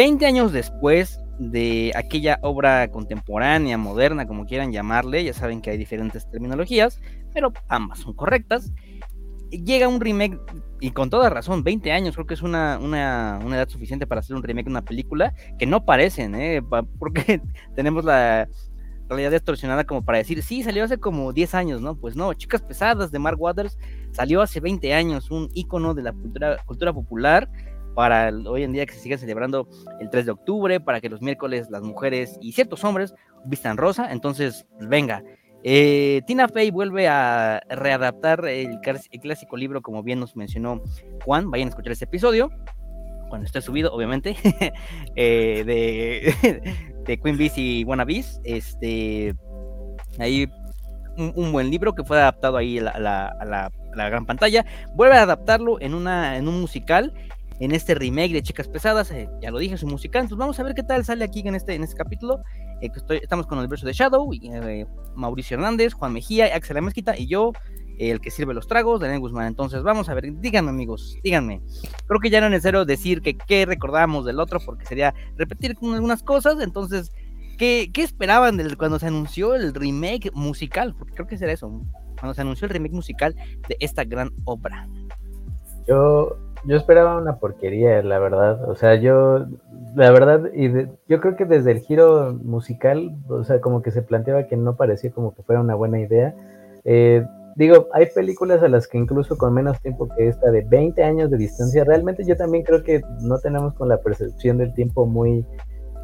20 años después de aquella obra contemporánea, moderna, como quieran llamarle, ya saben que hay diferentes terminologías, pero ambas son correctas. Llega un remake, y con toda razón, 20 años, creo que es una, una, una edad suficiente para hacer un remake de una película que no parecen, ¿eh? porque tenemos la realidad distorsionada como para decir, sí, salió hace como 10 años, ¿no? Pues no, Chicas Pesadas de Mark Waters salió hace 20 años, un icono de la cultura, cultura popular para hoy en día que se siga celebrando el 3 de octubre, para que los miércoles las mujeres y ciertos hombres vistan rosa. Entonces, venga. Eh, Tina Fey vuelve a readaptar el, clásico libro, como bien nos mencionó Juan. Vayan a escuchar este episodio, cuando esté subido, obviamente, eh, de, de Queen Bees y Bees Este, ahí un, buen libro que fue adaptado ahí a la, a la, gran pantalla. Vuelve a adaptarlo en, una, en un musical en este remake de Chicas Pesadas, eh, ya lo dije, es un musical, entonces vamos a ver qué tal sale aquí en este, en este capítulo. Eh, estamos con el verso de Shadow, eh, Mauricio Hernández, Juan Mejía, Axel Mezquita y yo, el que sirve los tragos, Daniel Guzmán. Entonces vamos a ver, díganme amigos, díganme. Creo que ya no es necesario decir que qué recordamos del otro, porque sería repetir algunas cosas, entonces... ¿Qué, ¿Qué esperaban del, cuando se anunció el remake musical? Porque creo que será eso, cuando se anunció el remake musical de esta gran obra. Yo yo esperaba una porquería, la verdad. O sea, yo, la verdad, y yo creo que desde el giro musical, o sea, como que se planteaba que no parecía como que fuera una buena idea. Eh, digo, hay películas a las que incluso con menos tiempo que esta de 20 años de distancia, realmente yo también creo que no tenemos con la percepción del tiempo muy,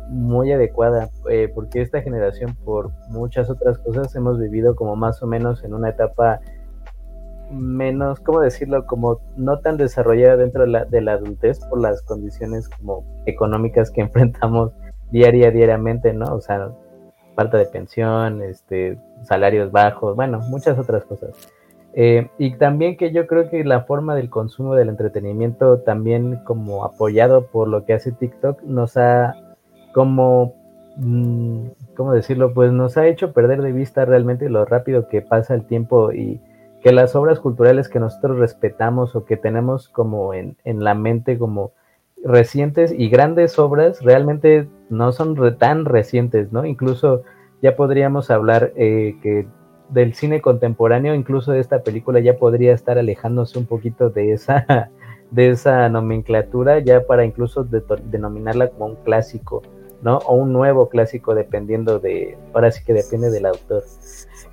muy adecuada, eh, porque esta generación, por muchas otras cosas, hemos vivido como más o menos en una etapa menos, ¿cómo decirlo? Como no tan desarrollada dentro de la, de la adultez por las condiciones como económicas que enfrentamos diaria, diariamente, ¿no? O sea, falta de pensión, este, salarios bajos, bueno, muchas otras cosas. Eh, y también que yo creo que la forma del consumo del entretenimiento, también como apoyado por lo que hace TikTok, nos ha como, mm, ¿cómo decirlo? Pues nos ha hecho perder de vista realmente lo rápido que pasa el tiempo y que las obras culturales que nosotros respetamos o que tenemos como en, la mente como recientes y grandes obras realmente no son tan recientes, ¿no? Incluso ya podríamos hablar eh, que del cine contemporáneo, incluso de esta película ya podría estar alejándose un poquito de esa, de esa nomenclatura, ya para incluso denominarla como un clásico, ¿no? O un nuevo clásico, dependiendo de, ahora sí que depende del autor.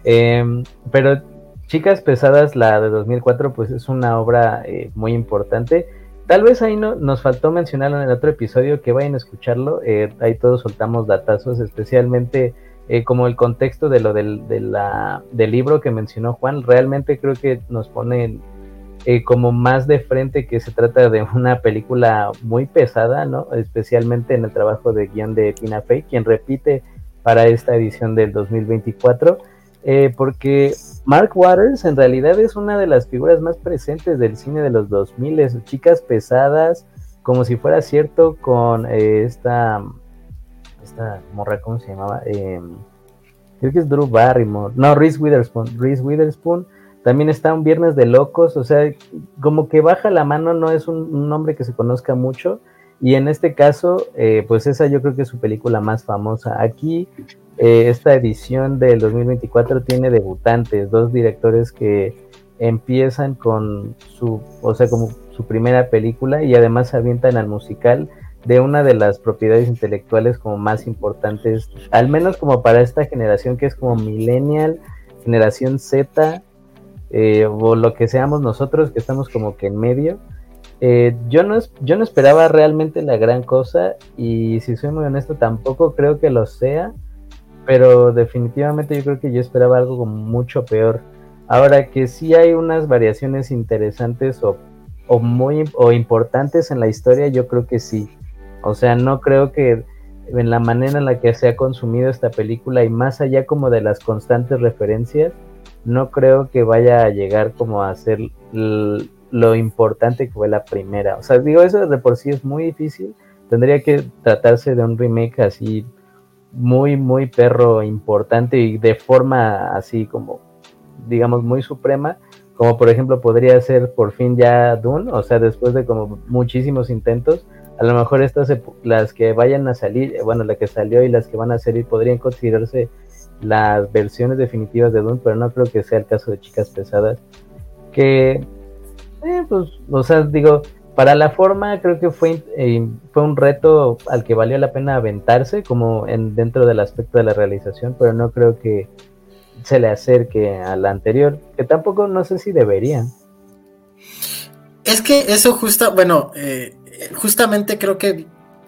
Em, pero Chicas Pesadas, la de 2004, pues es una obra eh, muy importante. Tal vez ahí no, nos faltó mencionarlo en el otro episodio, que vayan a escucharlo. Eh, ahí todos soltamos datazos, especialmente eh, como el contexto de lo del, libro que mencionó Juan. Realmente creo que nos pone como más de frente que se trata de una película muy pesada, ¿no? Especialmente en el trabajo de guion de Tina Fey, quien repite para esta edición del 2024. Eh, porque Mark Waters en realidad es una de las figuras más presentes del cine de los 2000, chicas pesadas, como si fuera cierto con eh, esta, esta morra, ¿cómo se llamaba? Em, creo que es Drew Barrymore, no, Reese Witherspoon, Reese Witherspoon, también está un Viernes de Locos, o sea, como que baja la mano, no es un, nombre que se conozca mucho, y en este caso, eh, pues esa yo creo que es su película más famosa. Aquí eh, esta edición del 2024 tiene debutantes, dos directores que empiezan con su, o sea, como su primera película y además se avientan al musical de una de las propiedades intelectuales como más importantes, al menos como para esta generación que es como millennial, generación Z, eh, o lo que seamos nosotros que estamos como que en medio. Eh, yo, no, yo no esperaba realmente la gran cosa y si soy muy honesto tampoco creo que lo sea pero definitivamente yo creo que yo esperaba algo mucho peor. Ahora que sí hay unas variaciones interesantes o, muy o importantes en la historia, yo creo que sí. O sea, no creo que en la manera en la que se ha consumido esta película y más allá como de las constantes referencias, no creo que vaya a llegar como a ser lo importante que fue la primera. O sea, digo, eso de por sí es muy difícil. Tendría que tratarse de un remake así muy, muy perro importante y de forma así como, digamos, muy suprema, como por ejemplo podría ser por fin ya Dune, o sea, después de como muchísimos intentos, a lo mejor estas, las que vayan a salir, bueno, la que salió y las que van a salir podrían considerarse las versiones definitivas de Doom, pero no creo que sea el caso de Chicas Pesadas, que, eh, pues, o sea, digo, para la forma creo que fue, eh, fue un reto al que valió la pena aventarse, como en, dentro del aspecto de la realización, pero no creo que se le acerque a la anterior, que tampoco no sé si deberían. Es que eso justo, bueno, eh, justamente creo que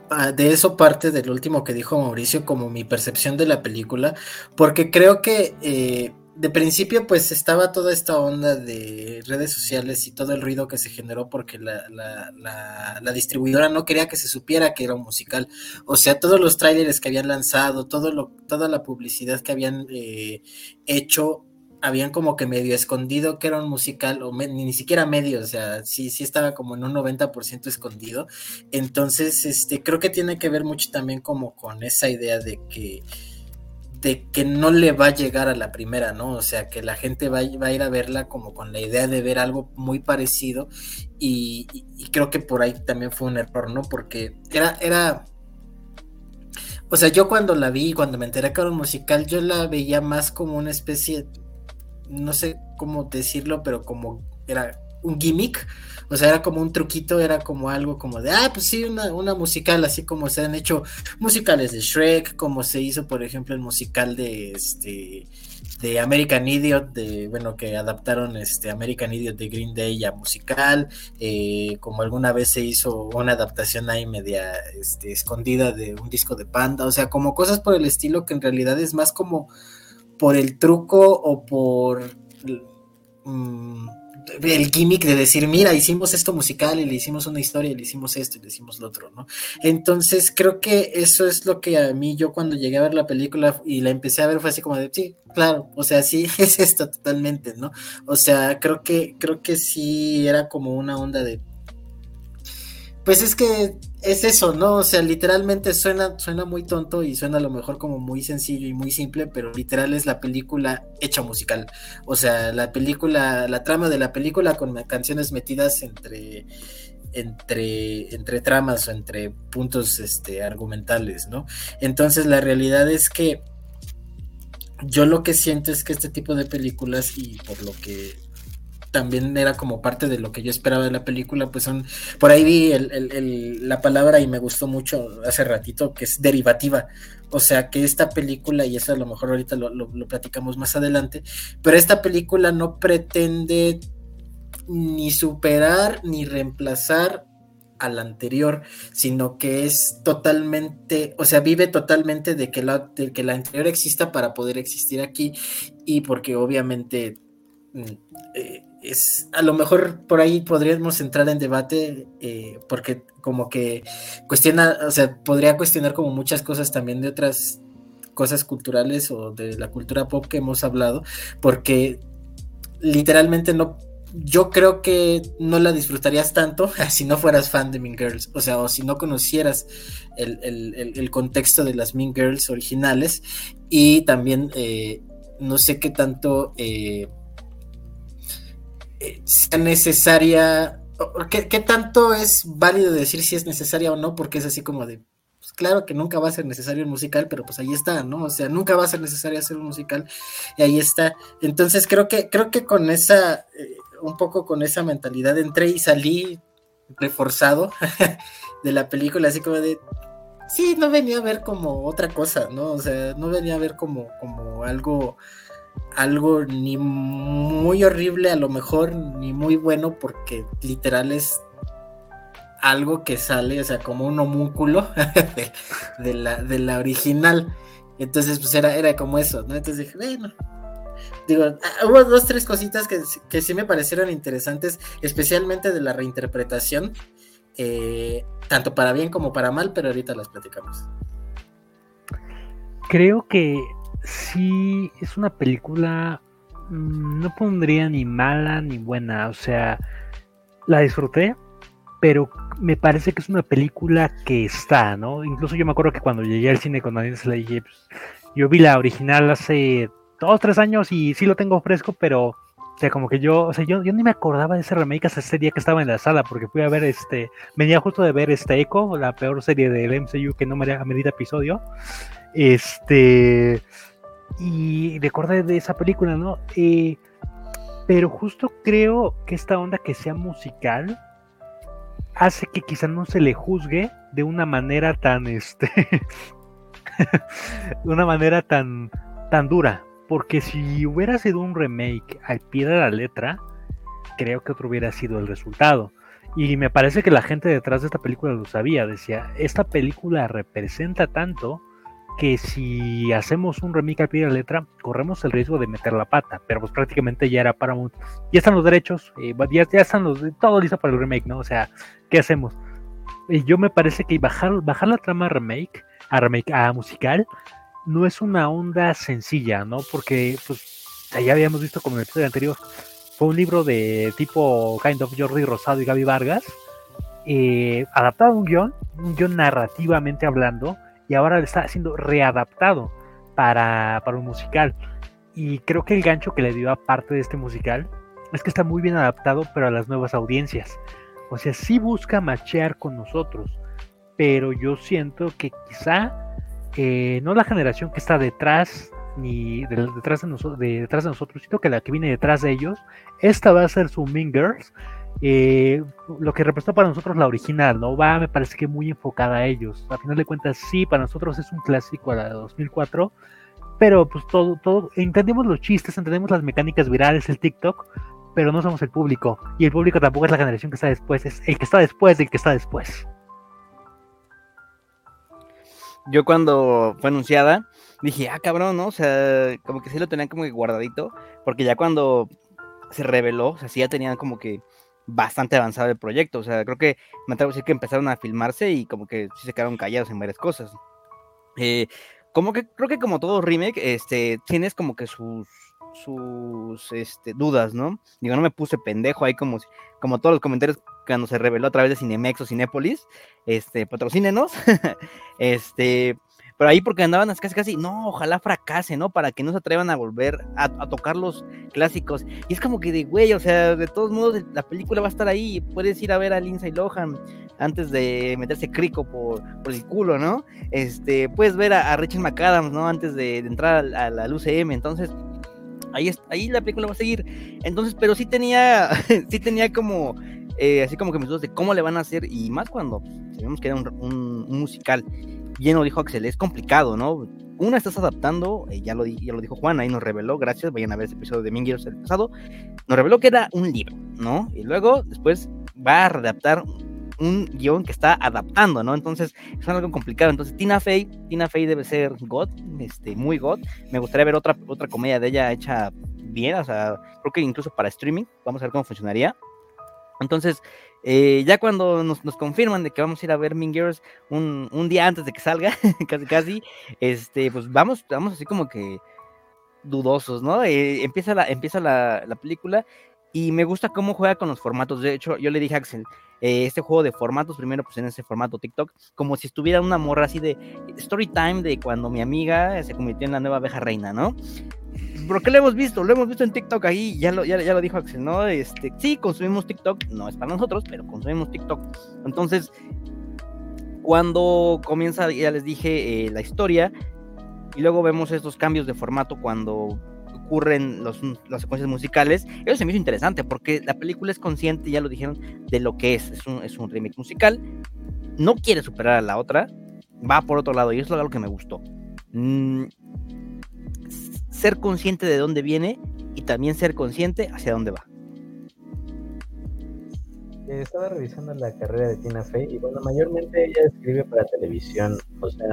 ah, de eso parte del último que dijo Mauricio como mi percepción de la película, porque creo que eh, de principio pues estaba toda esta onda de redes sociales y todo el ruido que se generó porque la, distribuidora no quería que se supiera que era un musical. O sea, todos los trailers que habían lanzado, todo lo, toda la publicidad que habían eh, hecho habían como que medio escondido que era un musical, o ni siquiera medio, o sea, sí, sí estaba como en un 90% escondido. Entonces, este, creo que tiene que ver mucho también como con esa idea de que de que no le va a llegar a la primera, ¿no? O sea, que la gente va, a ir a verla como con la idea de ver algo muy parecido y, y, creo que por ahí también fue un error, ¿no? Porque era, era, o sea, yo cuando la vi, cuando me enteré que era un musical, yo la veía más como una especie, no sé cómo decirlo, pero como era un gimmick, o sea, era como un truquito, era como algo como de, ah, pues sí, una, una musical, así como se han hecho musicales de Shrek, como se hizo, por ejemplo, el musical de este de American Idiot, de bueno, que adaptaron este American Idiot de Green Day a musical, eh, como alguna vez se hizo una adaptación ahí media este, escondida de un disco de Panda, o sea, como cosas por el estilo que en realidad es más como por el truco o por mm, el gimmick de decir, mira, hicimos esto musical y le hicimos una historia y le hicimos esto y le hicimos lo otro, ¿no? Entonces creo que eso es lo que a mí yo cuando llegué a ver la película y la empecé a ver fue así como de, sí, claro, o sea, sí es esto totalmente, ¿no? O sea, creo que, creo que sí era como una onda de, pues es que es eso, ¿no? O sea, literalmente suena, suena muy tonto y suena a lo mejor como muy sencillo y muy simple, pero literal es la película hecha musical. O sea, la película, la trama de la película con canciones metidas entre entre, entre tramas o entre puntos este, argumentales, ¿no? Entonces la realidad es que yo lo que siento es que este tipo de películas y por lo que también era como parte de lo que yo esperaba de la película, pues son, por ahí vi la palabra y me gustó mucho hace ratito, que es derivativa, o sea que esta película, y eso a lo mejor ahorita lo, lo platicamos más adelante, pero esta película no pretende ni superar ni reemplazar al anterior, sino que es totalmente, o sea, vive totalmente de que la, de que la anterior exista para poder existir aquí y porque obviamente mm, eh, es a lo mejor por ahí podríamos entrar en debate eh, porque como que cuestiona, o sea, podría cuestionar como muchas cosas también de otras cosas culturales o de la cultura pop que hemos hablado, porque literalmente no, yo creo que no la disfrutarías tanto si no fueras fan de Mean Girls, o sea, o si no conocieras el, el, contexto de las Mean Girls originales y también eh, no sé qué tanto... Eh, sea necesaria, ¿qué, tanto es válido decir si es necesaria o no? Porque es así como de, pues claro que nunca va a ser necesario un musical, pero pues ahí está, ¿no? O sea, nunca va a ser necesario hacer un musical y ahí está. Entonces creo que, creo que con esa, eh, un poco con esa mentalidad entré y salí reforzado de la película, así como de, sí, no venía a ver como otra cosa, ¿no? O sea, no venía a ver como, como algo algo ni muy horrible a lo mejor, ni muy bueno, porque literal es algo que sale, o sea, como un homúnculo de, la, de la original. Entonces, pues era, era como eso, ¿no? Entonces dije, bueno. Digo, ah, hubo dos, tres cositas que, que sí me parecieron interesantes, especialmente de la reinterpretación, eh, tanto para bien como para mal, pero ahorita las platicamos. Creo que sí es una película, mm, no pondría ni mala ni buena, o sea, la disfruté, pero me parece que es una película que está, ¿no? Incluso yo me acuerdo que cuando llegué al cine con Daniel Slade, pues, yo vi la original hace dos, tres años y sí lo tengo fresco, pero O sea, como que yo, o sea, yo, ni me acordaba de ese remake hasta ese día que estaba en la sala, porque fui a ver este, venía justo de ver este Echo, la peor serie del MCU que no me medida episodio. Este, y recordé de esa película, ¿no? Eh, pero justo creo que esta onda que sea musical hace que quizá no se le juzgue de una manera tan, este, de una manera tan, tan dura. Porque si hubiera sido un remake al pie de la letra, creo que otro hubiera sido el resultado. Y me parece que la gente detrás de esta película lo sabía. Decía, esta película representa tanto que si hacemos un remake al pie de la letra, corremos el riesgo de meter la pata. Pero pues prácticamente ya era para Ya están los derechos, eh, ya, ya, están los... Todo listo para el remake, ¿no? O sea, ¿qué hacemos? Y yo me parece que bajar, bajar la trama remake a remake a musical no es una onda sencilla, ¿no? Porque, pues, ya habíamos visto como en el episodio anterior, fue un libro de tipo Kind of Jordi Rosado y Gaby Vargas, eh, adaptado a un guion, un guion narrativamente hablando, y ahora está siendo readaptado para, para un musical. Y creo que el gancho que le dio a parte de este musical es que está muy bien adaptado, pero a las nuevas audiencias. O sea, sí busca machear con nosotros, pero yo siento que quizá eh, no la generación que está detrás ni detrás, de nosotros, detrás de nosotros, sino que la que viene detrás de ellos, esta va a ser su Mean Girls, eh, lo que representó para nosotros la original, ¿no? Va, me parece que muy enfocada a ellos. A final de cuentas, sí, para nosotros es un clásico a la de 2004, pero pues todo, todo, entendemos los chistes, entendemos las mecánicas virales, el TikTok, pero no somos el público, y el público tampoco es la generación que está después, es el que está después del que está después yo cuando fue anunciada, dije, ah, cabrón, ¿no? O sea, como que sí lo tenían como que guardadito, porque ya cuando se reveló, o sea, sí ya tenían como que bastante avanzado el proyecto, o sea, creo que me atrevo a decir que empezaron a filmarse y como que sí se quedaron callados en varias cosas. Eh, como que creo que como todo remake, este, tienes como que sus sus este, dudas, ¿no? Digo, no me puse pendejo ahí como, como todos los comentarios cuando se reveló a través de Cinemex o Cinépolis, este, patrocínenos, este, pero ahí porque andaban casi casi, no, ojalá fracase, ¿no? Para que no se atrevan a volver a, tocar los clásicos. Y es como que de güey, o sea, de todos modos la película va a estar ahí, puedes ir a ver a Lindsay Lohan antes de meterse crico por, el culo, ¿no? Este, puedes ver a, Richard McAdams, ¿no? Antes de, entrar a, la UCM, entonces ahí, ahí la película va a seguir. Entonces, pero sí tenía, sí tenía como eh, así como que mis dudas de cómo le van a hacer, y más cuando sabemos que era un, musical. Bien lo dijo Axel, es complicado, ¿no? Una estás adaptando, eh, ya, lo, ya lo dijo Juan, ahí nos reveló, gracias, vayan a ver ese episodio de Mingueros el pasado, nos reveló que era un libro, ¿no? Y luego, después, va a readaptar un guion que está adaptando, ¿no? Entonces es algo complicado. Entonces Tina Fey, Tina Fey debe ser God, este, muy God. Me gustaría ver otra, otra comedia de ella hecha bien, o sea, creo que incluso para streaming, vamos a ver cómo funcionaría. Entonces, eh, ya cuando nos, confirman de que vamos a ir a ver Mean Girls un, día antes de que salga, casi casi, este, pues vamos, vamos así como que dudosos, ¿no? Eh, empieza la, empieza la, película y me gusta cómo juega con los formatos. De hecho, yo le dije a Axel, eh, este juego de formatos, primero pues en ese formato TikTok, como si estuviera una morra así de story time de cuando mi amiga se convirtió en la nueva abeja reina, ¿no? porque lo hemos visto, lo hemos visto en TikTok ahí, ya lo, ya, lo dijo Axel, ¿no? Este, sí, consumimos TikTok, no es para nosotros, pero consumimos TikTok. Entonces, cuando comienza, ya les dije, eh, la historia, y luego vemos estos cambios de formato cuando ocurren los, las secuencias musicales, eso se me hizo interesante, porque la película es consciente, ya lo dijeron, de lo que es, es un, es un remake musical, no quiere superar a la otra, va por otro lado, y eso es algo que me gustó. Mm, ser consciente de dónde viene y también ser consciente hacia dónde va. Eh, estaba revisando la carrera de Tina Fey y bueno, mayormente ella escribe para televisión, o sea,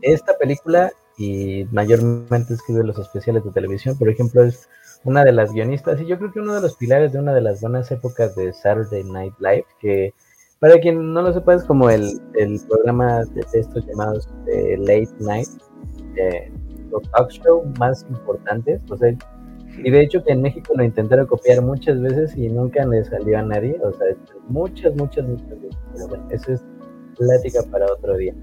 esta película y mayormente escribe los especiales de televisión, por ejemplo, es una de las guionistas y yo creo que uno de los pilares de una de las buenas épocas de Saturday Night Live, que para quien no lo sepa es como el, el programa de estos llamados de Late Night, eh, los talk show más importantes. O sea, y de hecho que en México lo intentaron copiar muchas veces y nunca le salió a nadie. O sea, muchas, muchas, muchas veces. Pero bueno, eso es plática para otro día.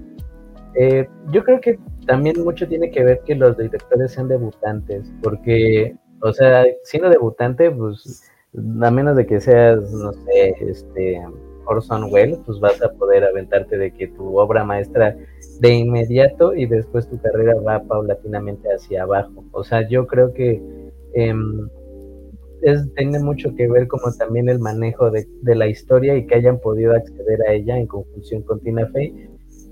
Eh, yo creo que también mucho tiene que ver que los directores sean debutantes, porque o sea, siendo debutante, pues a menos de que seas, no sé, este Orson Welles, pues vas a poder aventarte de que tu obra maestra de inmediato y después tu carrera va paulatinamente hacia abajo. O sea, yo creo que em, es, tiene mucho que ver como también el manejo de, la historia y que hayan podido acceder a ella en conjunción con Tina Fey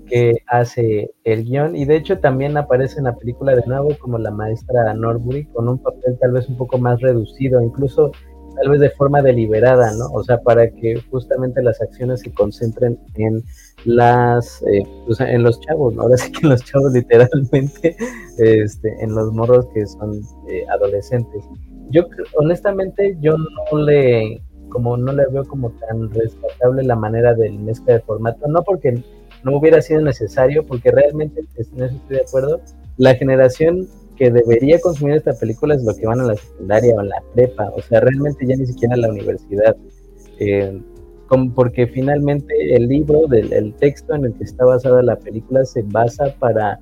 que hace el guion y de hecho también aparece en la película de nuevo como la maestra Norbury con un papel tal vez un poco más reducido, incluso tal vez de forma deliberada, ¿no? O sea, para que justamente las acciones se concentren en las, eh, en los chavos, ¿no? Ahora sí que en los chavos literalmente, este, en los morros que son eh, adolescentes. Yo honestamente yo no le como no le veo como tan rescatable la manera del mezcla de formato, no porque no hubiera sido necesario, porque realmente, en eso estoy de acuerdo, la generación que debería consumir esta película es lo que van a la secundaria o a la prepa, o sea, realmente ya ni siquiera a la universidad. Eh, porque finalmente el libro, del, el texto en el que está basada la película se basa para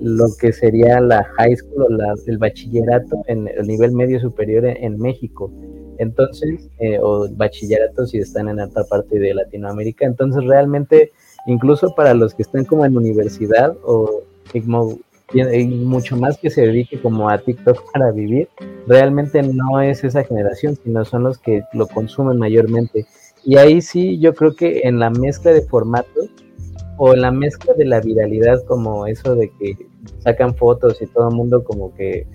lo que sería la high school o el bachillerato en el nivel medio superior en, México. Entonces, eh, o bachillerato si están en otra parte de Latinoamérica. Entonces, realmente, incluso para los que están como en universidad o mucho más que se dedique como a TikTok para vivir, realmente no es esa generación, sino son los que lo consumen mayormente. Y ahí sí, yo creo que en la mezcla de formatos o en la mezcla de la viralidad, como eso de que sacan fotos y todo el mundo como que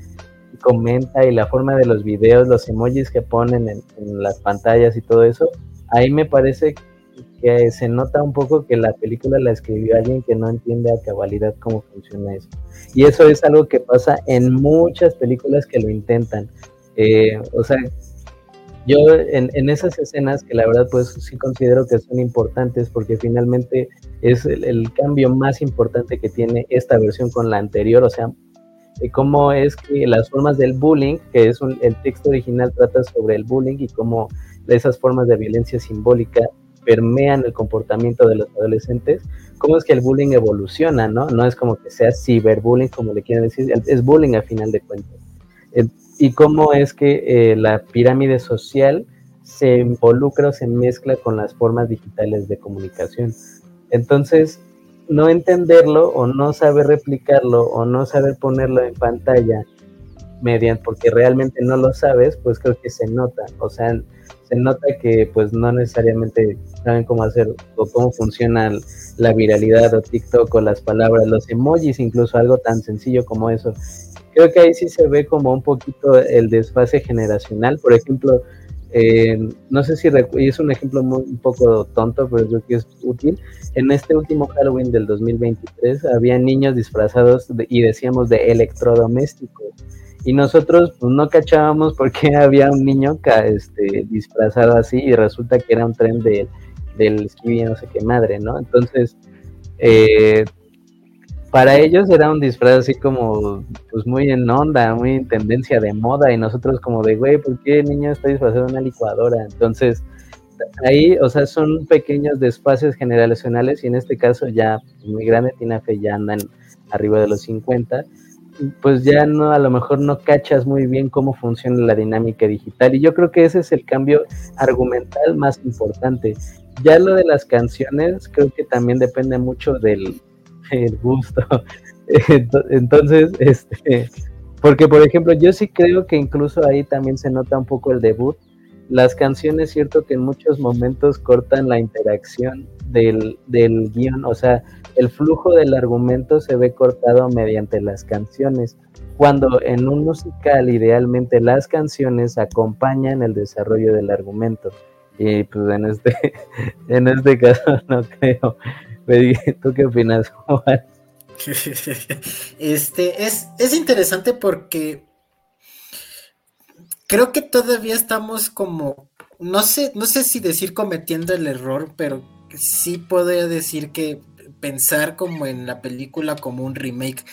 comenta y la forma de los videos, los emojis que ponen en, en las pantallas y todo eso, ahí me parece que se nota un poco que la película la escribió alguien que no entiende a cabalidad cómo funciona eso. Y eso es algo que pasa en muchas películas que lo intentan. Eh, o sea, yo en, esas escenas que la verdad pues sí considero que son importantes porque finalmente es el, el cambio más importante que tiene esta versión con la anterior, o sea, cómo es que las formas del bullying, que es un, el texto original trata sobre el bullying y cómo esas formas de violencia simbólica permean el comportamiento de los adolescentes, cómo es que el bullying evoluciona, ¿no? No es como que sea ciberbullying, como le quieren decir, es bullying a final de cuentas. Y cómo es que eh, la pirámide social se involucra o se mezcla con las formas digitales de comunicación. Entonces, no entenderlo o no saber replicarlo o no saber ponerlo en pantalla mediante porque realmente no lo sabes, pues creo que se nota. O sea, se nota que pues no necesariamente saben cómo hacer o cómo funciona la viralidad o TikTok o las palabras, los emojis, incluso algo tan sencillo como eso. Creo que ahí sí se ve como un poquito el desfase generacional. Por ejemplo, eh, no sé si es un ejemplo muy, un poco tonto, pero creo que es útil. En este último Halloween del 2023 había niños disfrazados y decíamos de electrodomésticos y nosotros pues, no cachábamos porque había un niño este, disfrazado así y resulta que era un tren de, del esquí, no sé qué madre, ¿no? Entonces, eh, para ellos era un disfraz así como, pues muy en onda, muy en tendencia de moda y nosotros como de, güey, ¿por qué el niño está disfrazado de una licuadora? Entonces, ahí, o sea, son pequeños desfases generacionales y en este caso ya muy grande, Tina Fe ya andan arriba de los 50 pues ya no, a lo mejor no cachas muy bien cómo funciona la dinámica digital. Y yo creo que ese es el cambio argumental más importante. Ya lo de las canciones, creo que también depende mucho del, gusto. Entonces, este, porque por ejemplo, yo sí creo que incluso ahí también se nota un poco el debut. Las canciones, cierto que en muchos momentos cortan la interacción del, del guion, o sea, el flujo del argumento se ve cortado mediante las canciones, cuando en un musical idealmente las canciones acompañan el desarrollo del argumento. Y pues en este, en este caso no creo. ¿Tú qué opinas, Juan? Este es, es interesante porque creo que todavía estamos como, no sé, no sé si decir cometiendo el error, pero sí podría decir que pensar como en la película como un remake.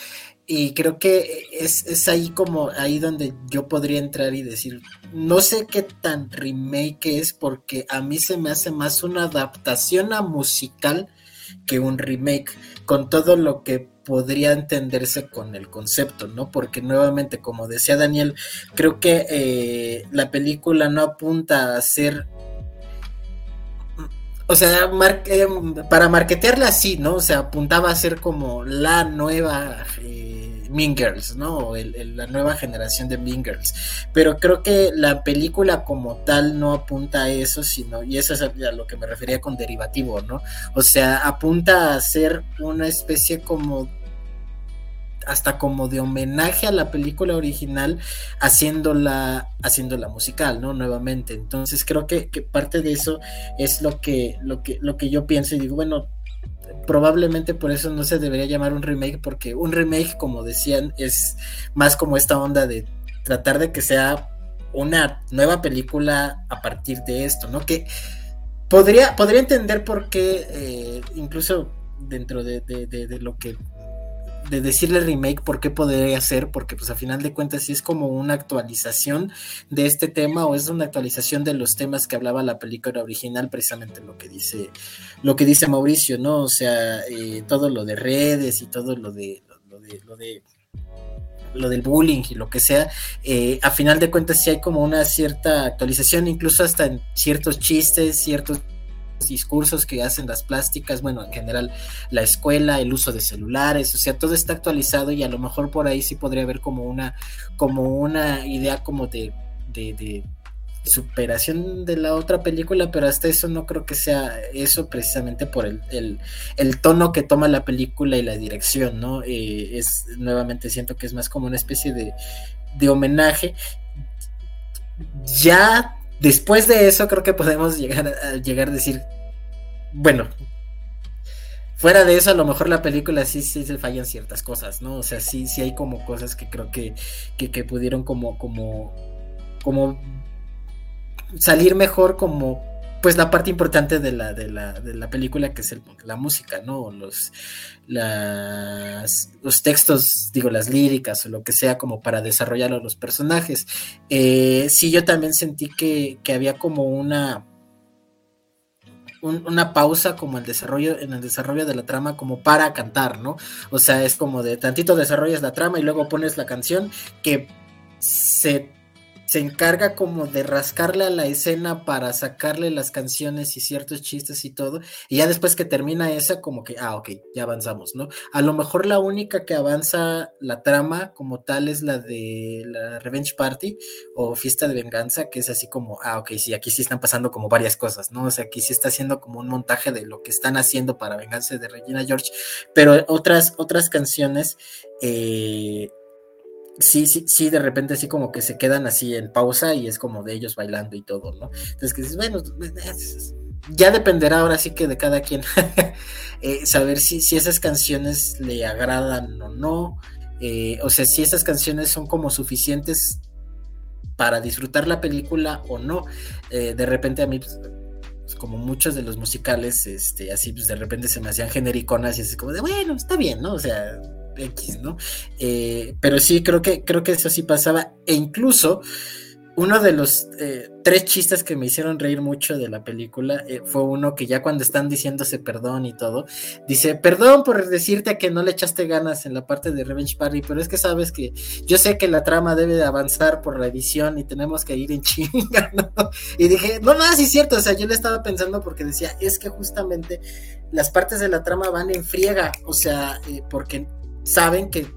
Y creo que es, ahí como ahí donde yo podría entrar y decir, no sé qué tan remake es porque a mí se me hace más una adaptación a musical que un remake, con todo lo que podría entenderse con el concepto, ¿no? Porque nuevamente, como decía Daniel, creo que eh, la película no apunta a ser o sea, eh, para marketearla así, ¿no? O sea, apuntaba a ser como la nueva eh, Mean Girls, ¿no? la nueva generación de Mean Girls. Pero creo que la película como tal no apunta a eso, sino, y eso es a, lo que me refería con derivativo, ¿no? O sea, apunta a ser una especie como hasta como de homenaje a la película original, haciéndola, haciéndola musical, ¿no? Nuevamente. Entonces creo que, parte de eso es lo que, lo que, lo que yo pienso y digo, bueno, probablemente por eso no se debería llamar un remake, porque un remake, como decían, es más como esta onda de tratar de que sea una nueva película a partir de esto, ¿no? Que podría, podría entender por qué, eh, incluso dentro de, lo que de decirle remake, ¿por qué podría ser? Porque pues a final de cuentas sí es como una actualización de este tema o es una actualización de los temas que hablaba la película original, precisamente lo que dice, lo que dice Mauricio, ¿no? O sea, eh, todo lo de redes y todo lo de, lo, de, lo de lo del bullying y lo que sea, eh, a final de cuentas sí hay como una cierta actualización, incluso hasta en ciertos chistes, ciertos discursos que hacen las plásticas, bueno, en general la escuela, el uso de celulares, o sea, todo está actualizado y a lo mejor por ahí sí podría haber como una, como una idea como de, de, superación de la otra película, pero hasta eso no creo que sea eso precisamente por el, el, tono que toma la película y la dirección, ¿no? Eh, es nuevamente siento que es más como una especie de, de homenaje. Ya Después de eso creo que podemos llegar a, llegar a decir, bueno, fuera de eso a lo mejor la película sí, sí se fallan ciertas cosas, ¿no? O sea, sí, sí hay como cosas que creo que, que, pudieron como, como, como salir mejor como pues la parte importante de la, de la, de la película que es la música, ¿no? Los, las, los textos, digo, las líricas o lo que sea como para desarrollar a los personajes. Eh, sí, yo también sentí que, había como una, una pausa como el desarrollo, en el desarrollo de la trama como para cantar, ¿no? O sea, es como de tantito desarrollas la trama y luego pones la canción que se se encarga como de rascarle a la escena para sacarle las canciones y ciertos chistes y todo, y ya después que termina esa, como que, ah, ok, ya avanzamos, ¿no? A lo mejor la única que avanza la trama como tal es la de la Revenge Party o Fiesta de Venganza, que es así como, ah, ok, sí, aquí sí están pasando como varias cosas, ¿no? O sea, aquí sí está haciendo como un montaje de lo que están haciendo para vengarse de Regina George, pero otras, otras canciones, eh, sí, sí, sí, de repente así como que se quedan así en pausa y es como de ellos bailando y todo, ¿no? Entonces que bueno, ya dependerá ahora sí que de cada quien eh, saber si, si esas canciones le agradan o no, eh, o sea, si esas canciones son como suficientes para disfrutar la película o no. Eh, de repente a mí, pues, pues, como muchos de los musicales, este, así pues de repente se me hacían genericonas y así como de, bueno, está bien, ¿no? O sea, X, ¿no? Eh, pero sí, creo que, creo que eso sí pasaba. E incluso uno de los eh, tres chistes que me hicieron reír mucho de la película eh, fue uno que ya cuando están diciéndose perdón y todo, dice, perdón por decirte que no le echaste ganas en la parte de Revenge Party, pero es que sabes que yo sé que la trama debe de avanzar por la edición y tenemos que ir en chinga, ¿no? Y dije, no más, sí es cierto, o sea, yo le estaba pensando porque decía, es que justamente las partes de la trama van en friega, o sea, porque saben que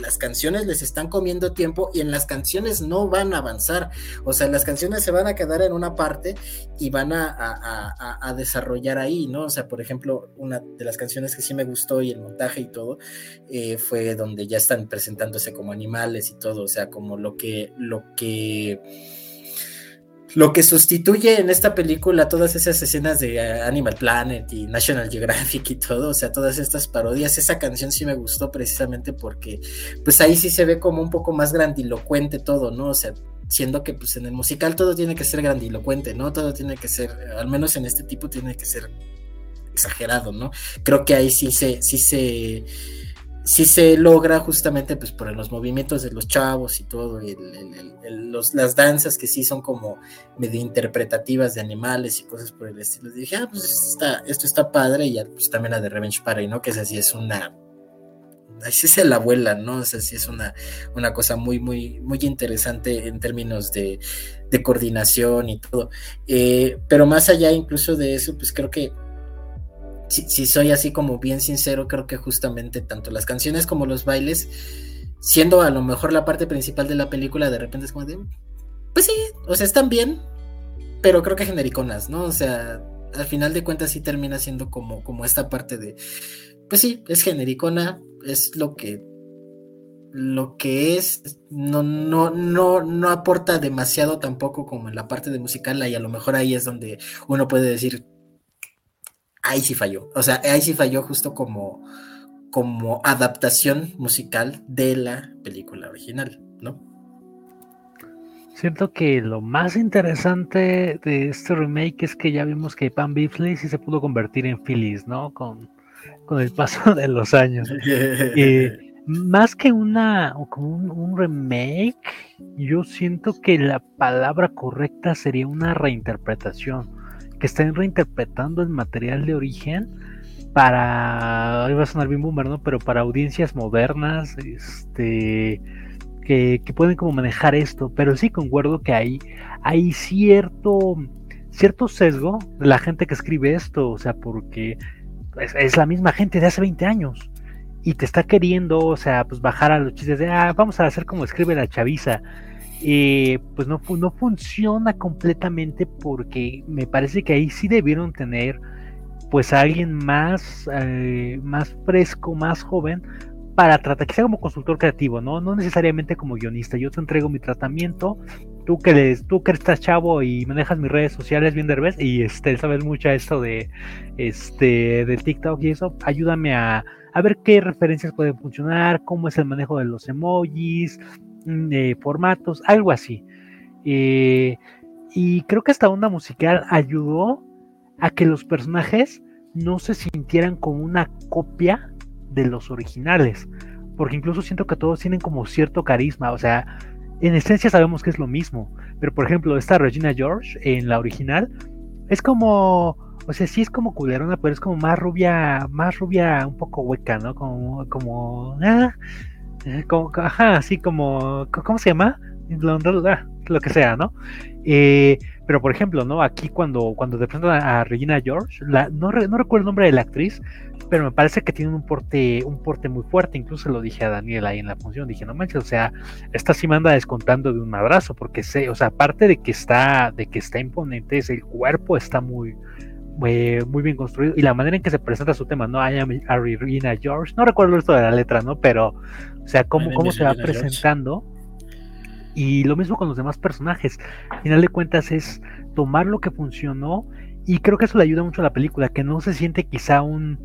las canciones les están comiendo tiempo y en las canciones no van a avanzar. O sea, las canciones se van a quedar en una parte y van a, desarrollar ahí, ¿no? O sea, por ejemplo, una de las canciones que sí me gustó y el montaje y todo eh, fue donde ya están presentándose como animales y todo, o sea, como lo que, lo que lo que sustituye en esta película todas esas escenas de eh, Animal Planet y National Geographic y todo, o sea, todas estas parodias, esa canción sí me gustó precisamente porque pues ahí sí se ve como un poco más grandilocuente todo, ¿no? O sea, siendo que pues en el musical todo tiene que ser grandilocuente, ¿no? Todo tiene que ser, al menos en este tipo tiene que ser exagerado, ¿no? Creo que ahí sí se, sí se sí se logra justamente pues por los movimientos de los chavos y todo, los, las danzas que sí son como medio interpretativas de animales y cosas por el estilo. dije, ah, pues esto está, padre y ya, pues también la de Revenge Party, ¿no? Que es así, es una... Así es la abuela, ¿no? O sea, sí es una, una cosa muy, muy, muy interesante en términos de, de coordinación y todo. Eh, pero más allá incluso de eso, pues creo que si, soy así como bien sincero, creo que justamente tanto las canciones como los bailes, siendo a lo mejor la parte principal de la película, de repente es como de, pues sí, o sea, están bien, pero creo que genericonas, ¿no? O sea, al final de cuentas sí termina siendo como, como esta parte de, pues sí, es genericona, es lo que lo que es no, no, no, no aporta demasiado tampoco como en la parte de musical y a lo mejor ahí es donde uno puede decir ahí sí falló. O sea, ahí sí falló justo como, como adaptación musical de la película original, ¿no? Siento que lo más interesante de este remake es que ya vimos que Pam Biffley sí se pudo convertir en Phyllis, ¿no? Con, con el paso de los años. y más que una como un, remake, yo siento que la palabra correcta sería una reinterpretación que estén reinterpretando el material de origen para, iba a sonar bien boomer, ¿no? Pero para audiencias modernas, este, que, pueden como manejar esto, pero sí concuerdo que hay, hay cierto, cierto sesgo de la gente que escribe esto, o sea, porque es, la misma gente de hace 20 años y te está queriendo, o sea, pues bajar a los chistes de, ah, vamos a hacer como escribe la chaviza eh, pues no, no funciona completamente porque me parece que ahí sí debieron tener pues a alguien más, eh, más fresco, más joven, para tratar, que sea como consultor creativo, ¿no? No necesariamente como guionista. Yo te entrego mi tratamiento, tú que eres, tú que estás chavo y manejas mis redes sociales bien derbez y este, sabes mucho esto de este del TikTok y eso, ayúdame a, a ver qué referencias pueden funcionar, cómo es el manejo de los emojis, de formatos, algo así. Eh, y creo que esta onda musical ayudó a que los personajes no se sintieran como una copia de los originales. Porque incluso siento que todos tienen como cierto carisma. O sea, en esencia sabemos que es lo mismo. Pero por ejemplo, esta Regina George en la original es como. O sea, sí es como culerona, pero es como más rubia, más rubia, un poco hueca, ¿no? Como, como, ah, como, ajá, así como, ¿cómo se llama? Ah, lo que sea, ¿no? Eh, pero por ejemplo, ¿no? Aquí cuando, cuando te presentan a Regina George, no, no, recuerdo el nombre de la actriz, pero me parece que tiene un porte, un porte muy fuerte, incluso lo dije a Daniel ahí en la función, dije, no manches, o sea, esta sí me anda descontando de un madrazo, porque sé, o sea, aparte de que está, de que está imponente, es el cuerpo está muy, muy, bien construido y la manera en que se presenta su tema, ¿no? I am Regina George, no recuerdo esto de la letra, ¿no? Pero, o sea, cómo, cómo se va presentando. Y lo mismo con los demás personajes. Al final de cuentas es tomar lo que funcionó y creo que eso le ayuda mucho a la película, que no se siente quizá un...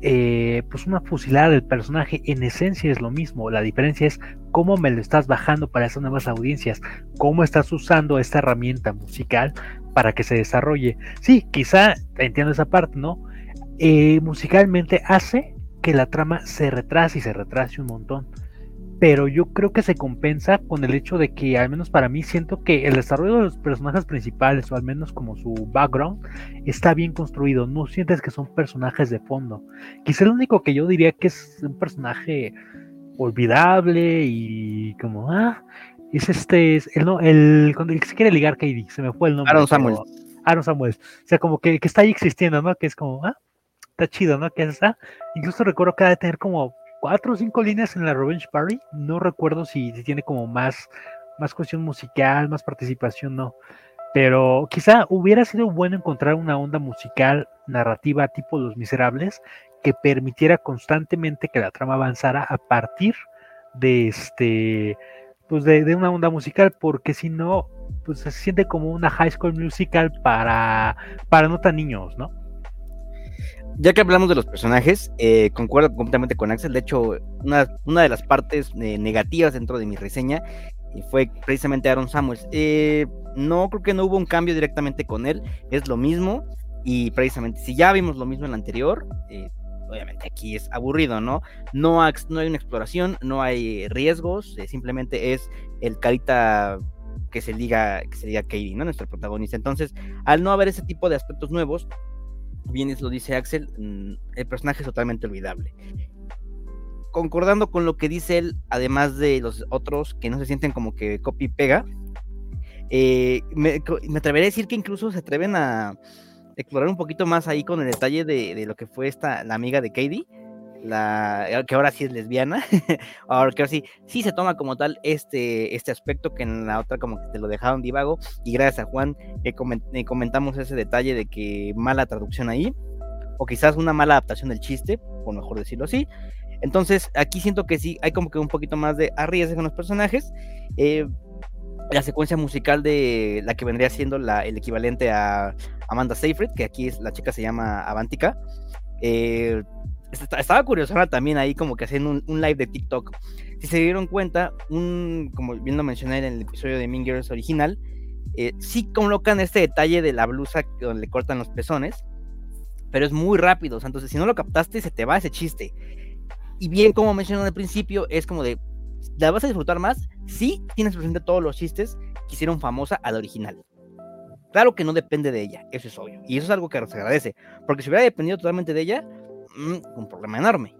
Eh, pues una fusilada del personaje en esencia es lo mismo, la diferencia es cómo me lo estás bajando para esas nuevas audiencias, cómo estás usando esta herramienta musical para que se desarrolle. Sí, quizá entiendo esa parte, ¿no? Eh, musicalmente hace que la trama se retrase y se retrase un montón. Pero yo creo que se compensa con el hecho de que, al menos para mí, siento que el desarrollo de los personajes principales, o al menos como su background, está bien construido. No sientes que son personajes de fondo. Quizá el único que yo diría que es un personaje olvidable y como, ah, es este, es el, no, el, cuando se quiere ligar Katie, se me fue el nombre. Aaron Samuel. Aaron Samuel. O sea, como que, que, está ahí existiendo, ¿no? Que es como, ah, está chido, ¿no? Que está. Incluso recuerdo que ha de tener como cuatro o cinco líneas en la Revenge Party. No recuerdo si, tiene como más, más cuestión musical, más participación, no. Pero quizá hubiera sido bueno encontrar una onda musical narrativa tipo Los Miserables que permitiera constantemente que la trama avanzara a partir de este pues de, una onda musical, porque si no, pues se siente como una high school musical para, para no tan niños, ¿no? Ya que hablamos de los personajes, eh, concuerdo completamente con Axel. De hecho, una, una de las partes eh, negativas dentro de mi reseña eh, fue precisamente Aaron Samuels. no creo que no hubo un cambio directamente con él, es lo mismo. Y precisamente, si ya vimos lo mismo en la anterior, obviamente aquí es aburrido, ¿no? No, no hay una exploración, no hay riesgos, eh, simplemente es el carita que se diga que se Katie, ¿no? Nuestro protagonista. Entonces, al no haber ese tipo de aspectos nuevos, bien lo dice Axel, mm, el personaje es totalmente olvidable. Concordando con lo que dice él, además de los otros que no se sienten como que copy y pega, eh, me, atrevería a decir que incluso se atreven a explorar un poquito más ahí con el detalle de, lo que fue esta, la amiga de Katie, la, que ahora sí es lesbiana, ahora que ahora sí, sí se toma como tal este, este aspecto que en la otra como que te lo dejaron divago y gracias a Juan eh, comentamos ese detalle de que mala traducción ahí, o quizás una mala adaptación del chiste, por mejor decirlo así. Entonces aquí siento que sí, hay como que un poquito más de arriesgue con los personajes. Eh, la secuencia musical de la que vendría siendo el equivalente a Amanda Seyfried, que aquí es, la chica se llama Avantika. Eh, estaba curiosa también ahí como que haciendo un, live de TikTok. Si se dieron cuenta, un, como bien lo en el episodio de Mean original, eh, sí colocan este detalle de la blusa donde le cortan los pezones, pero es muy rápido. entonces, si no lo captaste, se te va ese chiste. Y bien, como mencioné al principio, es como de, ¿la vas a disfrutar más? Sí, tienes presente todos los chistes que hicieron famosa al original. Claro que no depende de ella, eso es obvio. Y eso es algo que se agradece. Porque si hubiera dependido totalmente de ella, mm, un problema enorme.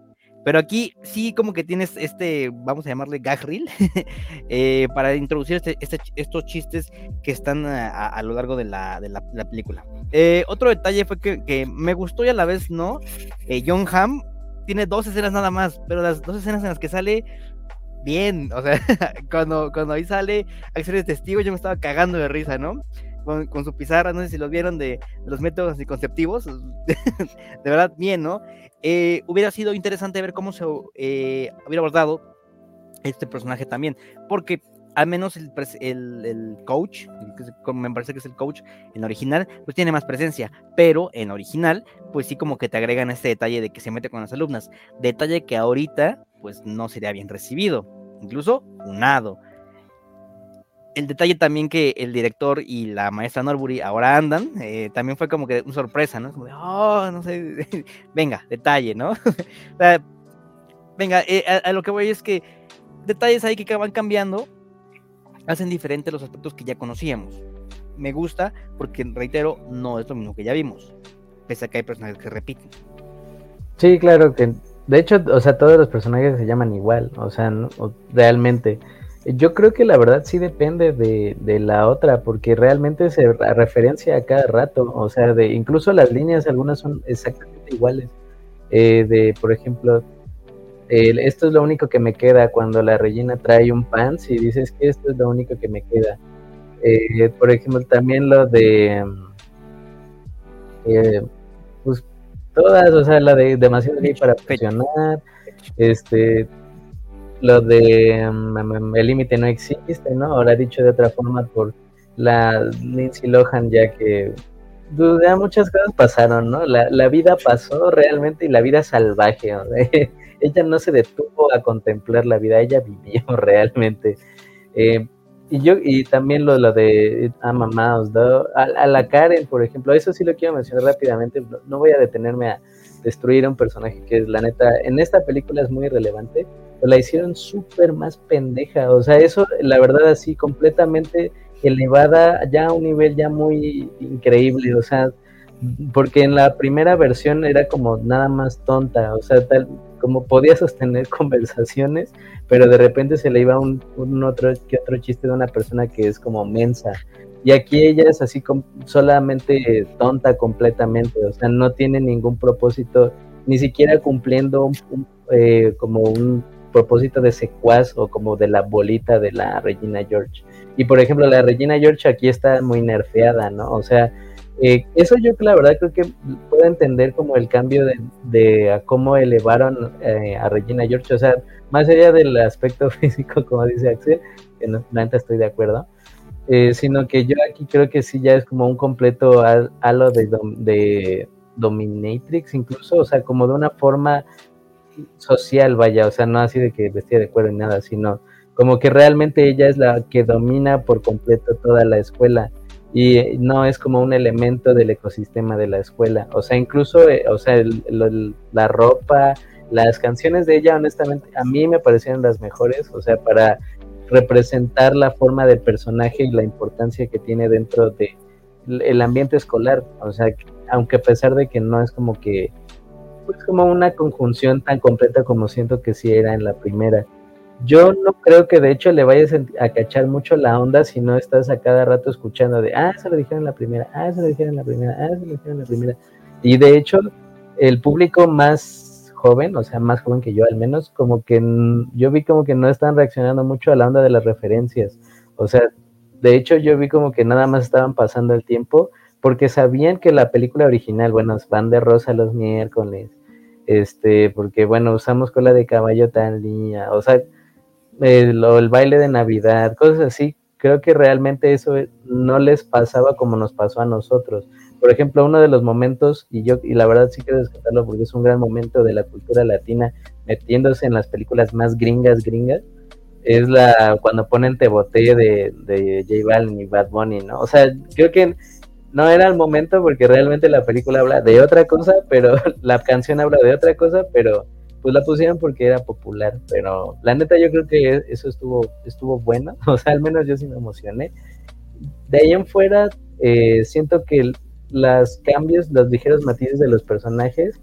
Pero aquí sí como que tienes este, vamos a llamarle gag eh, para introducir este, este, estos chistes que están a, lo largo de la, de la, película. Eh, otro detalle fue que, me gustó y a la vez no. Eh, John Hamm tiene dos escenas nada más, pero las dos escenas en las que sale bien, o sea, cuando, cuando ahí sale a ser testigo yo me estaba cagando de risa, ¿no? Con, su pizarra, no sé si los vieron de, los métodos anticonceptivos, de verdad bien, ¿no? Eh, hubiera sido interesante ver cómo se eh, hubiera abordado este personaje también, porque al menos el, el, coach, me parece que es el coach en original, pues tiene más presencia, pero en original, pues sí como que te agregan este detalle de que se mete con las alumnas, detalle que ahorita pues no sería bien recibido, incluso unado el detalle también que el director y la maestra Norbury ahora andan, eh, también fue como que una sorpresa, ¿no? Como oh, no sé, venga, detalle, ¿no? venga, eh, a, lo que voy es que detalles ahí que van cambiando hacen diferentes los aspectos que ya conocíamos. Me gusta porque, reitero, no es lo mismo que ya vimos, pese a que hay personajes que repiten. Sí, claro que, de hecho, o sea, todos los personajes se llaman igual, o sea, realmente yo creo que la verdad sí depende de, de, la otra, porque realmente se referencia a cada rato, o sea, de incluso las líneas algunas son exactamente iguales. Eh, de, por ejemplo, esto es lo único que me queda cuando la rellena trae un pants y dices que esto es lo único que me queda. Eh, por ejemplo, también lo de, eh, pues todas, o sea, la de demasiado gay para funcionar, este, lo de mm, el límite no existe, ¿no? Ahora dicho de otra forma por la Lindsay Lohan, ya que pues, muchas cosas pasaron, ¿no? La, vida pasó realmente y la vida salvaje, ella no se detuvo a contemplar la vida, ella vivió realmente. Eh, y yo, y también lo, lo de a Mouse, ¿no? a, la Karen, por ejemplo, eso sí lo quiero mencionar rápidamente, no voy a detenerme a destruir a un personaje que es la neta, en esta película es muy relevante, la hicieron súper más pendeja, o sea, eso la verdad así completamente elevada ya a un nivel ya muy increíble, o sea, porque en la primera versión era como nada más tonta, o sea, tal como podía sostener conversaciones, pero de repente se le iba un, otro que otro chiste de una persona que es como mensa. Y aquí ella es así solamente tonta completamente, o sea, no tiene ningún propósito, ni siquiera cumpliendo eh, como un propósito de secuaz o como de la bolita de la Regina George. Y por ejemplo, la Regina George aquí está muy nerfeada, ¿no? O sea, eh, eso yo la verdad creo que puedo entender como el cambio de, a cómo elevaron eh, a Regina George, o sea, más allá del aspecto físico, como dice Axel, que no, estoy de acuerdo, eh, sino que yo aquí creo que sí ya es como un completo halo de, de dominatrix incluso, o sea, como de una forma social, vaya, o sea, no así de que vestía de cuero ni nada, sino como que realmente ella es la que domina por completo toda la escuela. y no es como un elemento del ecosistema de la escuela. O sea, incluso, eh, o sea, la ropa, las canciones de ella, honestamente, a mí me parecieron las mejores, o sea, para representar la forma del personaje y la importancia que tiene dentro de el ambiente escolar. O sea, aunque a pesar de que no es como que, pues como una conjunción tan completa como siento que sí era en la primera. Yo no creo que de hecho le vayas a cachar mucho la onda si no estás a cada rato escuchando de, ah, se lo dijeron en la primera, ah, se lo dijeron en la primera, ah, se lo dijeron en la primera. Y de hecho, el público más joven, o sea, más joven que yo al menos, como que yo vi como que no están reaccionando mucho a la onda de las referencias. O sea, de hecho yo vi como que nada más estaban pasando el tiempo porque sabían que la película original, bueno, van de rosa los miércoles, este, porque bueno, usamos cola de caballo tal día, o sea, el, el baile de Navidad, cosas así, creo que realmente eso no les pasaba como nos pasó a nosotros. Por ejemplo, uno de los momentos, y yo, y la verdad sí quiero rescatarlo porque es un gran momento de la cultura latina, metiéndose en las películas más gringas, gringas, es la cuando ponen Te Boté de, de J Balvin y Bad Bunny, ¿no? O sea, creo que no era el momento porque realmente la película habla de otra cosa, pero la canción habla de otra cosa, pero pues la pusieron porque era popular, pero la neta yo creo que eso estuvo, estuvo bueno, o sea, al menos yo sí me emocioné. De ahí en fuera, eh, siento que los cambios, los ligeros matices de los personajes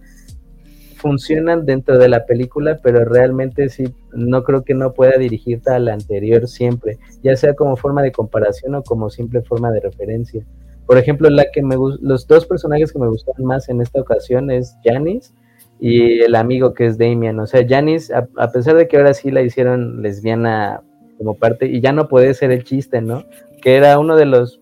funcionan dentro de la película, pero realmente sí, no creo que no pueda dirigirte a la anterior siempre, ya sea como forma de comparación o como simple forma de referencia. Por ejemplo, la que me los dos personajes que me gustaron más en esta ocasión es Janice y el amigo que es Damian. O sea, Janice, a, pesar de que ahora sí la hicieron lesbiana como parte, y ya no puede ser el chiste, ¿no? Que era uno de los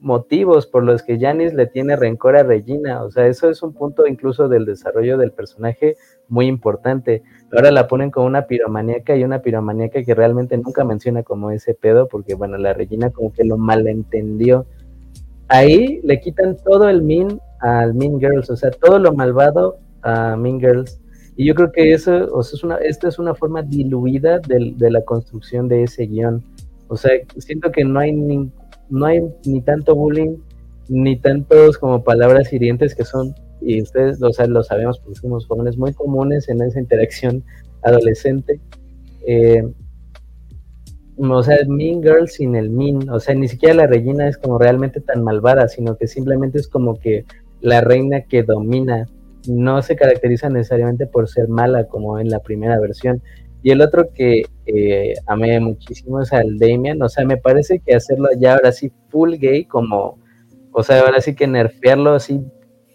motivos por los que Janice le tiene rencor a Regina. O sea, eso es un punto incluso del desarrollo del personaje muy importante. Ahora la ponen como una piromaníaca y una piromaníaca que realmente nunca menciona como ese pedo, porque bueno, la Regina como que lo malentendió. Ahí le quitan todo el mean al Mean Girls, o sea, todo lo malvado a Mean Girls. Y yo creo que eso, o sea, es una, es una forma diluida de, de, la construcción de ese guion. O sea, siento que no hay ni, no hay ni tanto bullying, ni tantos como palabras hirientes que son, y ustedes o sea, lo sabemos porque somos jóvenes, muy comunes en esa interacción adolescente. Eh, o sea, Mean Girl sin el Mean, o sea, ni siquiera la Regina es como realmente tan malvada, sino que simplemente es como que la reina que domina no se caracteriza necesariamente por ser mala como en la primera versión. Y el otro que eh, amé muchísimo es al Damian, o sea, me parece que hacerlo ya ahora sí full gay, como, o sea, ahora sí que nerfearlo así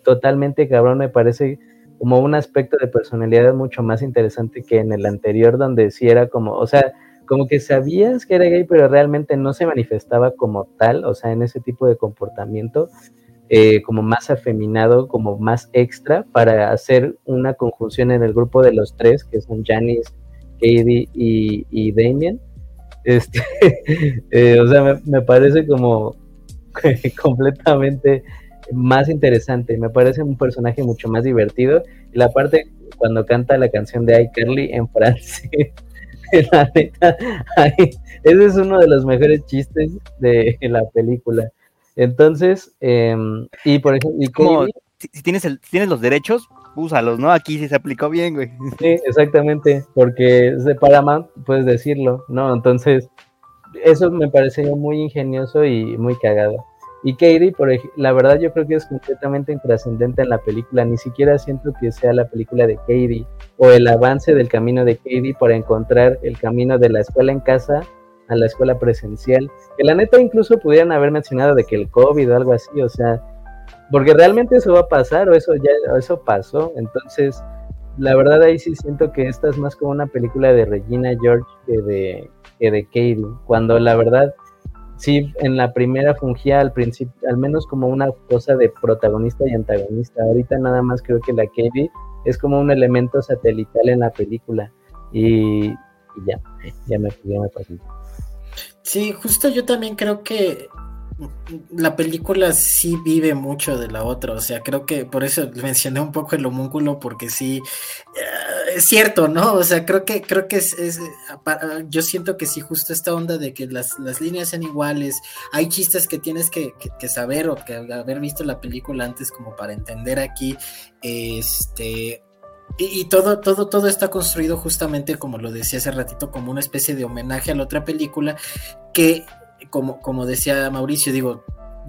totalmente cabrón, me parece como un aspecto de personalidad mucho más interesante que en el anterior, donde sí era como, o sea, como que sabías que era gay, pero realmente no se manifestaba como tal, o sea, en ese tipo de comportamiento. Eh, como más afeminado, como más extra, para hacer una conjunción en el grupo de los tres, que son Janice, Katie y, y Damien. Este, eh, o sea, me, parece como completamente más interesante, me parece un personaje mucho más divertido. Y la parte cuando canta la canción de iCarly en francés, la neta, ese es uno de los mejores chistes de la película. Entonces, em, y por ejemplo, y como, si, tienes el, tienes los derechos, úsalos, ¿no? Aquí sí se aplicó bien, güey. Sí, exactamente, porque es de Paramount, puedes decirlo, ¿no? Entonces, eso me pareció muy ingenioso y muy cagado. Y Katie, por la verdad yo creo que es completamente intrascendente en la película, ni siquiera siento que sea la película de Katie o el avance del camino de Katie para encontrar el camino de la escuela en casa a la escuela presencial, que la neta incluso pudieran haber mencionado de que el COVID o algo así, o sea, porque realmente eso va a pasar o eso ya eso pasó, entonces la verdad ahí sí siento que esta es más como una película de Regina George que de, que de Katie, cuando la verdad sí en la primera fungía al principio, al menos como una cosa de protagonista y antagonista, ahorita nada más creo que la Katie es como un elemento satelital en la película y, ya, ya me, ya me pasé. Sí, justo yo también creo que la película sí vive mucho de la otra, o sea, creo que por eso mencioné un poco el homúnculo, porque sí, eh, es cierto, ¿no? O sea, creo que, creo que es, yo siento que sí, justo esta onda de que las, líneas sean iguales, hay chistes que tienes que, saber o que haber visto la película antes como para entender aquí, este, y, todo, todo, todo está construido justamente, como lo decía hace ratito, como una especie de homenaje a la otra película que, como, como decía Mauricio, digo,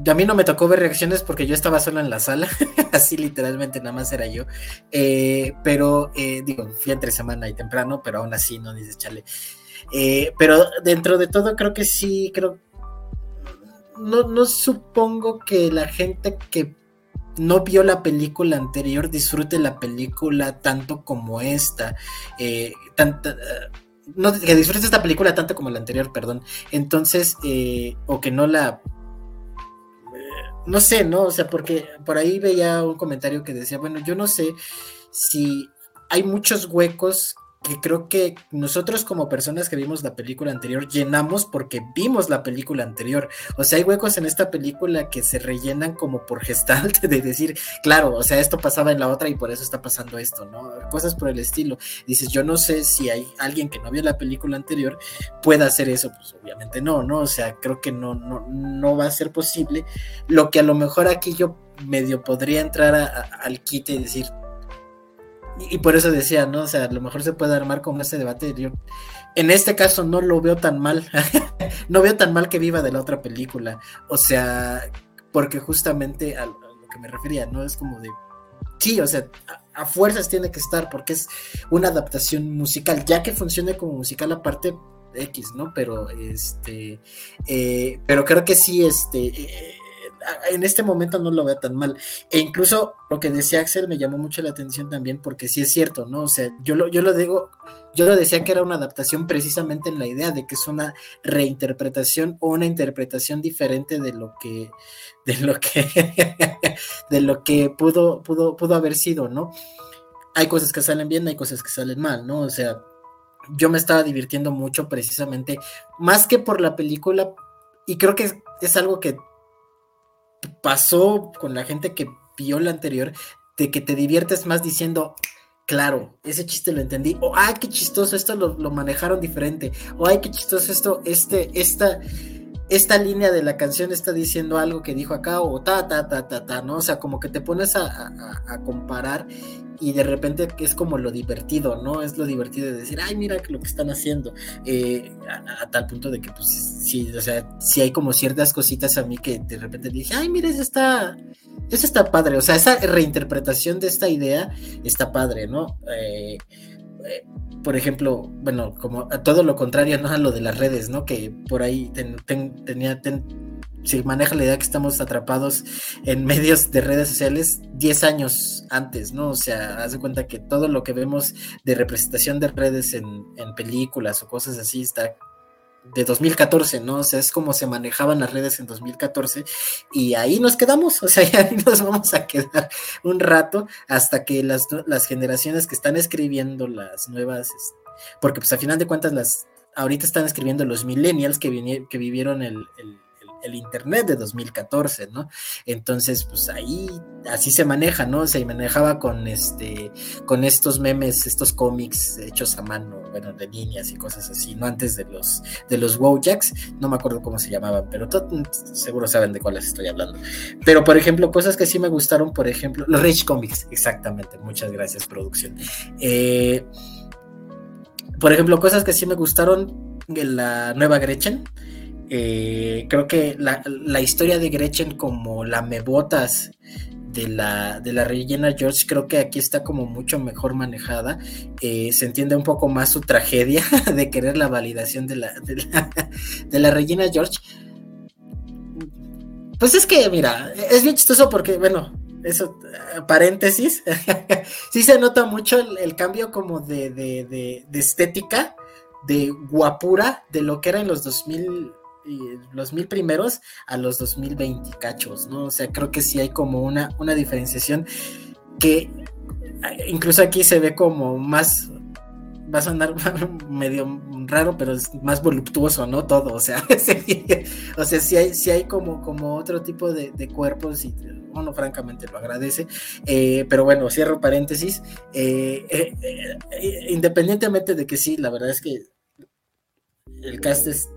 a mí no me tocó ver reacciones porque yo estaba solo en la sala, así literalmente nada más era yo. Eh, pero eh, digo, fui entre semana y temprano, pero aún así no dices chale. Eh, pero dentro de todo creo que sí, creo... No, no supongo que la gente que no vio la película anterior disfrute la película tanto como esta. No, que disfrute esta película tanto como la anterior, perdón. Entonces, o que no la no sé, ¿no? O sea, porque por ahí veía un comentario que decía, bueno, yo no sé si hay muchos huecos que creo que nosotros como personas que vimos la película anterior llenamos porque vimos la película anterior. O sea, hay huecos en esta película que se rellenan como por gestalt de decir, claro, o sea, esto pasaba en la otra y por eso está pasando esto, ¿no? Cosas por el estilo. Dices, yo no sé si hay alguien que no vio la película anterior pueda hacer eso, pues obviamente no, ¿no? O sea, creo que no, no, no va a ser posible. Lo que a lo mejor aquí yo medio podría entrar al quite y decir, y por eso decía, ¿no? O sea, a lo mejor se puede armar como ese debate. Yo, en este caso no lo veo tan mal. no veo tan mal que viva de la otra película. O sea, porque justamente a, lo que me refería, ¿no? Es como de. Sí, o sea, a, fuerzas tiene que estar porque es una adaptación musical, ya que funcione como musical aparte X, ¿no? Pero este, eh, pero creo que sí, este, eh, en este momento no lo veo tan mal. E incluso lo que decía Axel me llamó mucho la atención también, porque sí es cierto, ¿no? O sea, yo lo, yo lo digo, yo lo decía que era una adaptación precisamente en la idea de que es una reinterpretación o una interpretación diferente de lo que, de lo que, de lo que pudo, pudo, pudo haber sido, ¿no? Hay cosas que salen bien, hay cosas que salen mal, ¿no? O sea, yo me estaba divirtiendo mucho precisamente, más que por la película, y creo que es algo que pasó con la gente que vio la anterior, de que te diviertes más diciendo, claro, ese chiste lo entendí, o ay, qué chistoso, esto lo, manejaron diferente, o ay, qué chistoso esto, este, esta, esta línea de la canción está diciendo algo que dijo acá, o ta, ta, ta, ta, ta, ¿no? O sea, como que te pones a, comparar y de repente es como lo divertido, ¿no? Es lo divertido de decir, ay, mira lo que están haciendo, eh, a, tal punto de que, pues, sí, o sea, sí hay como ciertas cositas a mí que de repente dije, ay, mira, eso está, eso está padre, o sea, esa reinterpretación de esta idea está padre, ¿no? Eh, eh, por ejemplo, bueno, como a todo lo contrario, ¿no? A lo de las redes, ¿no? Que por ahí tenía, se maneja la idea que estamos atrapados en medios de redes sociales 10 años antes, ¿no? O sea, haz de cuenta que todo lo que vemos de representación de redes en películas o cosas así está de 2014, ¿no? O sea, es como se manejaban las redes en 2014 y ahí nos quedamos, o sea, ahí nos vamos a quedar un rato hasta que las, las generaciones que están escribiendo las nuevas, porque pues a final de cuentas las, ahorita están escribiendo los millennials que, que vivieron el el Internet de 2014, ¿no? Entonces, pues ahí así se maneja, ¿no? Se manejaba con este, con estos memes, estos cómics hechos a mano, bueno, de líneas y cosas así, ¿no? Antes de los, de los Wojaks, no me acuerdo cómo se llamaban, pero seguro saben de cuáles estoy hablando. Pero, por ejemplo, cosas que sí me gustaron, por ejemplo, los Rage Comics, exactamente, muchas gracias, producción. Eh, por ejemplo, cosas que sí me gustaron, la nueva Gretchen, eh, creo que la, historia de Gretchen como la mebotas de la, de la rellena George, creo que aquí está como mucho mejor manejada. Eh, se entiende un poco más su tragedia de querer la validación de la, de la, de la rellena George. Pues es que, mira, es bien chistoso porque, bueno, eso, paréntesis, sí se nota mucho el, cambio como de, de, de, de, estética, de guapura, de lo que era en los 2000, los mil primeros a los 2020 cachos, ¿no? O sea, creo que sí hay como una, una diferenciación que eh, incluso aquí se ve como más, va a sonar medio raro, pero es más voluptuoso, ¿no? Todo, o sea, o sea, sí hay, sí hay como, como otro tipo de, cuerpos y uno francamente lo agradece. Eh, pero bueno, cierro paréntesis. Eh, independientemente de que sí, la verdad es que el cast es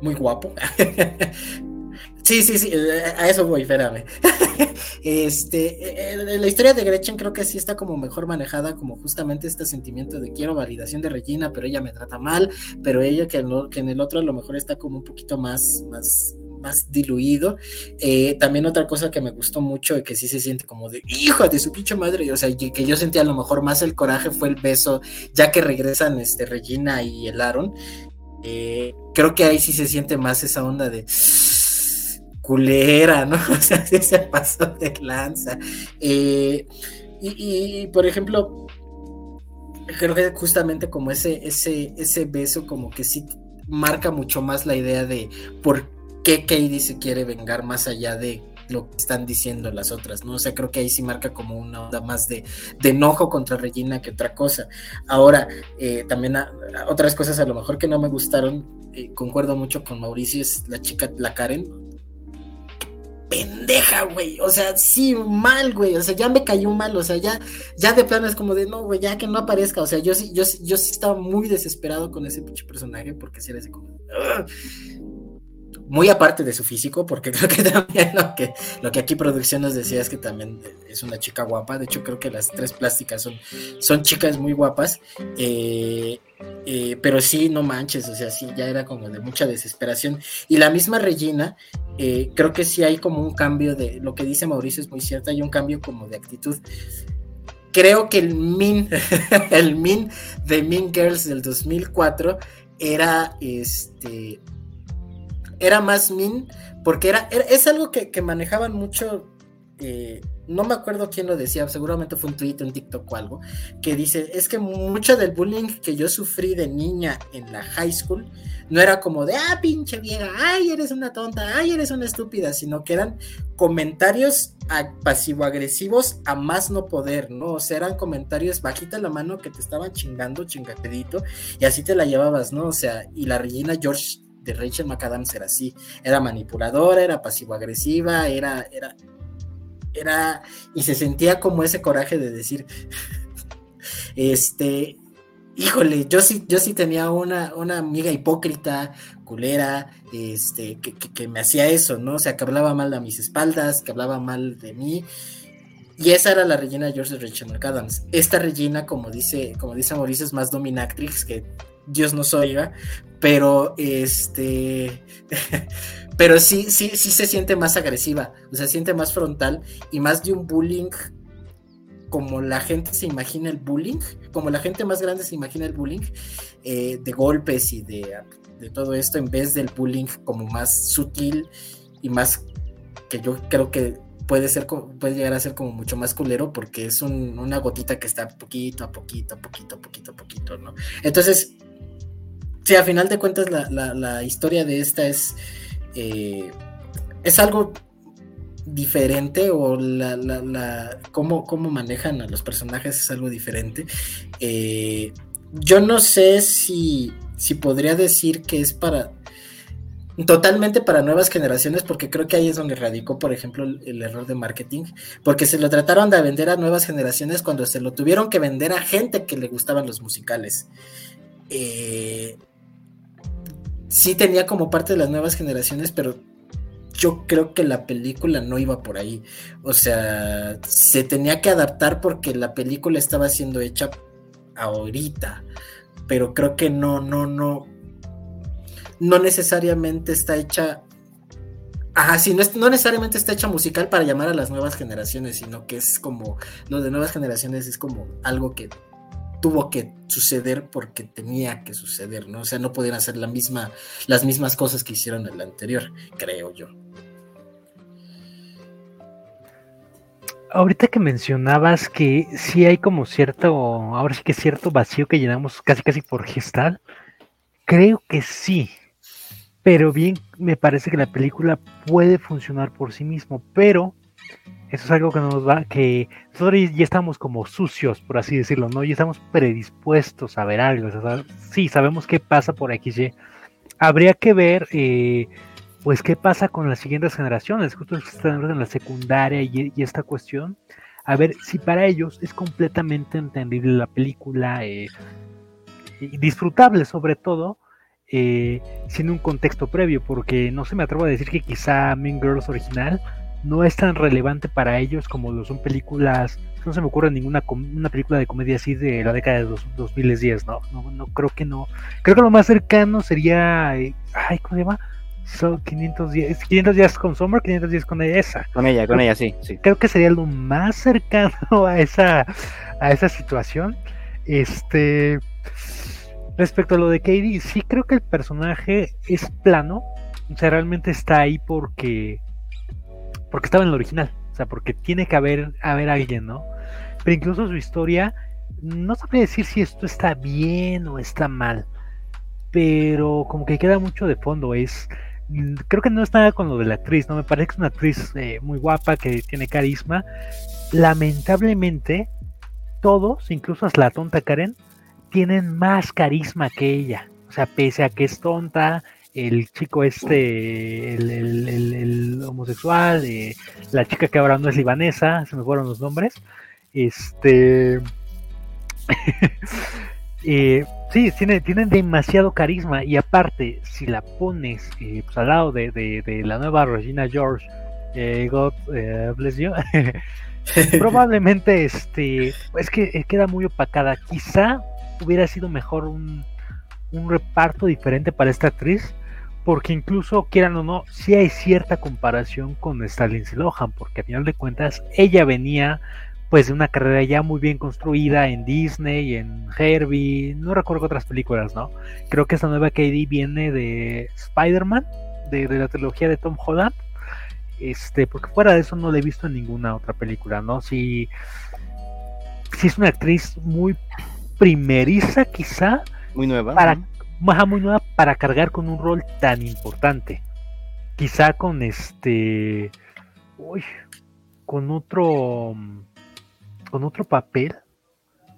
muy guapo. Sí, sí, sí, a eso voy, espérame. este, la historia de Gretchen creo que sí está como mejor manejada, como justamente este sentimiento de quiero validación de Regina, pero ella me trata mal, pero ella que, que en el otro a lo mejor está como un poquito más, más, más diluido. Eh, también otra cosa que me gustó mucho y que sí se siente como de hijo de su pinche madre, o sea, que, yo sentía a lo mejor más el coraje fue el beso, ya que regresan este, Regina y el Aaron. Eh, creo que ahí sí se siente más esa onda de culera, ¿no? O sea, sí se pasó de lanza. Eh, y, por ejemplo, creo que justamente como ese, ese, ese beso como que sí marca mucho más la idea de por qué Katie se quiere vengar más allá de lo que están diciendo las otras, ¿no? O sea, creo que ahí sí marca como una onda más de, enojo contra Regina que otra cosa. Ahora, eh, también otras cosas a lo mejor que no me gustaron, eh, concuerdo mucho con Mauricio, es la chica, la Karen, pendeja, güey. O sea, sí, mal, güey. O sea, ya me cayó mal. O sea, ya, ya de plano es como de no, güey, ya que no aparezca. O sea, yo sí, yo, yo sí estaba muy desesperado con ese pinche personaje porque si era ese como muy aparte de su físico, porque creo que también lo que, lo que aquí producción nos decía es que también es una chica guapa, de hecho creo que las tres plásticas son, son chicas muy guapas, eh, eh, pero sí, no manches, o sea, sí, ya era como de mucha desesperación. Y la misma Regina, eh, creo que sí hay como un cambio de, lo que dice Mauricio es muy cierto, hay un cambio como de actitud. Creo que el Min, el Min de Mean Girls del 2004 era este era más min, porque era, es algo que, manejaban mucho, eh, no me acuerdo quién lo decía, seguramente fue un tweet, un TikTok o algo, que dice, es que mucho del bullying que yo sufrí de niña en la high school, no era como de, ah, pinche vieja, ay, eres una tonta, ay, eres una estúpida, sino que eran comentarios pasivo-agresivos a más no poder, ¿no? O sea, eran comentarios bajita la mano que te estaban chingando, chingadito, y así te la llevabas, ¿no? O sea, y la Regina George de Rachel McAdams era así, era manipuladora, era pasivo-agresiva, era, era, era, y se sentía como ese coraje de decir, este, híjole, yo sí, yo sí tenía una, una amiga hipócrita, culera, este, que, me hacía eso, ¿no? O sea, que hablaba mal a mis espaldas, que hablaba mal de mí. Y esa era la Regina George de Rachel McAdams. Esta Regina, como dice, como dice Mauricio, es más dominatrix que Dios nos oiga, pero este, pero sí, sí, sí se siente más agresiva, o sea, se siente más frontal y más de un bullying como la gente se imagina el bullying, como la gente más grande se imagina el bullying, eh, de golpes y de, de, todo esto, en vez del bullying como más sutil y más que yo creo que puede ser puede llegar a ser como mucho más culero porque es una gotita que está poquito a poquito, a poquito, a poquito, a poquito, ¿no? Entonces, sí, a final de cuentas la, historia de esta es, eh, es algo diferente o la, la, cómo, cómo, manejan a los personajes es algo diferente. Eh, yo no sé si, si podría decir que es para totalmente para nuevas generaciones, porque creo que ahí es donde radicó, por ejemplo, el, error de marketing, porque se lo trataron de vender a nuevas generaciones cuando se lo tuvieron que vender a gente que le gustaban los musicales. Eh, sí tenía como parte de las nuevas generaciones, pero yo creo que la película no iba por ahí. O sea, se tenía que adaptar porque la película estaba siendo hecha ahorita. Pero creo que no, no, no. No necesariamente está hecha. Ajá, sí, no, no necesariamente está hecha musical para llamar a las nuevas generaciones, sino que es como. Lo de nuevas generaciones es como algo que tuvo que suceder porque tenía que suceder, ¿no? O sea, no podían hacer las mismas cosas que hicieron en la anterior, creo yo. Ahorita que mencionabas que sí hay como cierto, ahora sí que cierto vacío que llenamos casi casi por gestal, creo que sí, pero bien me parece que la película puede funcionar por sí mismo, pero eso es algo que nos va, que nosotros ya estamos como sucios, por así decirlo, ¿no? Ya estamos predispuestos a ver algo. sí, sabemos qué pasa por XY. Habría que ver, eh, pues qué pasa con las siguientes generaciones, justo los en la secundaria y, esta cuestión, a ver si para ellos es completamente entendible la película eh, y disfrutable sobre todo, eh, sin un contexto previo, porque no se me atrevo a decir que quizá Mean Girls original no es tan relevante para ellos como lo son películas, no se me ocurre ninguna una película de comedia así de la década de dos, 2010, ¿no? ¿no? No creo que no. Creo que lo más cercano sería, eh, ay, ¿cómo se llama? son 510, 500 días con Summer, 500 días con esa. Con ella, con ella, sí, sí. Creo que sería lo más cercano a esa, a esa situación. Este, respecto a lo de Katie, sí creo que el personaje es plano. O sea, realmente está ahí porque, porque estaba en el original. O sea, porque tiene que haber, haber alguien, ¿no? Pero incluso su historia, no sabría decir si esto está bien o está mal. Pero como que queda mucho de fondo. Es creo que no está nada con lo de la actriz, ¿no? Me parece que es una actriz eh, muy guapa, que tiene carisma. Lamentablemente, todos, incluso hasta la tonta Karen, tienen más carisma que ella. O sea, pese a que es tonta, el chico este, el, homosexual, eh, la chica que ahora no es libanesa, se me fueron los nombres. Este. Eh, sí, tiene, tienen demasiado carisma y aparte, si la pones eh, pues, al lado de, la nueva Regina George, eh, God bless you, probablemente este, es que queda muy opacada. Quizá hubiera sido mejor un, un reparto diferente para esta actriz, porque incluso quieran o no, sí hay cierta comparación con Stalin Lohan, porque a final de cuentas ella venía pues de una carrera ya muy bien construida en Disney, en Herbie, no recuerdo otras películas, ¿no? Creo que esta nueva KD viene de Spider-Man, de, la trilogía de Tom Holland, este, porque fuera de eso no la he visto en ninguna otra película, ¿no? Si, si es una actriz muy primeriza quizá, muy nueva, para, muy nueva para cargar con un rol tan importante, quizá con este, uy, con otro con otro papel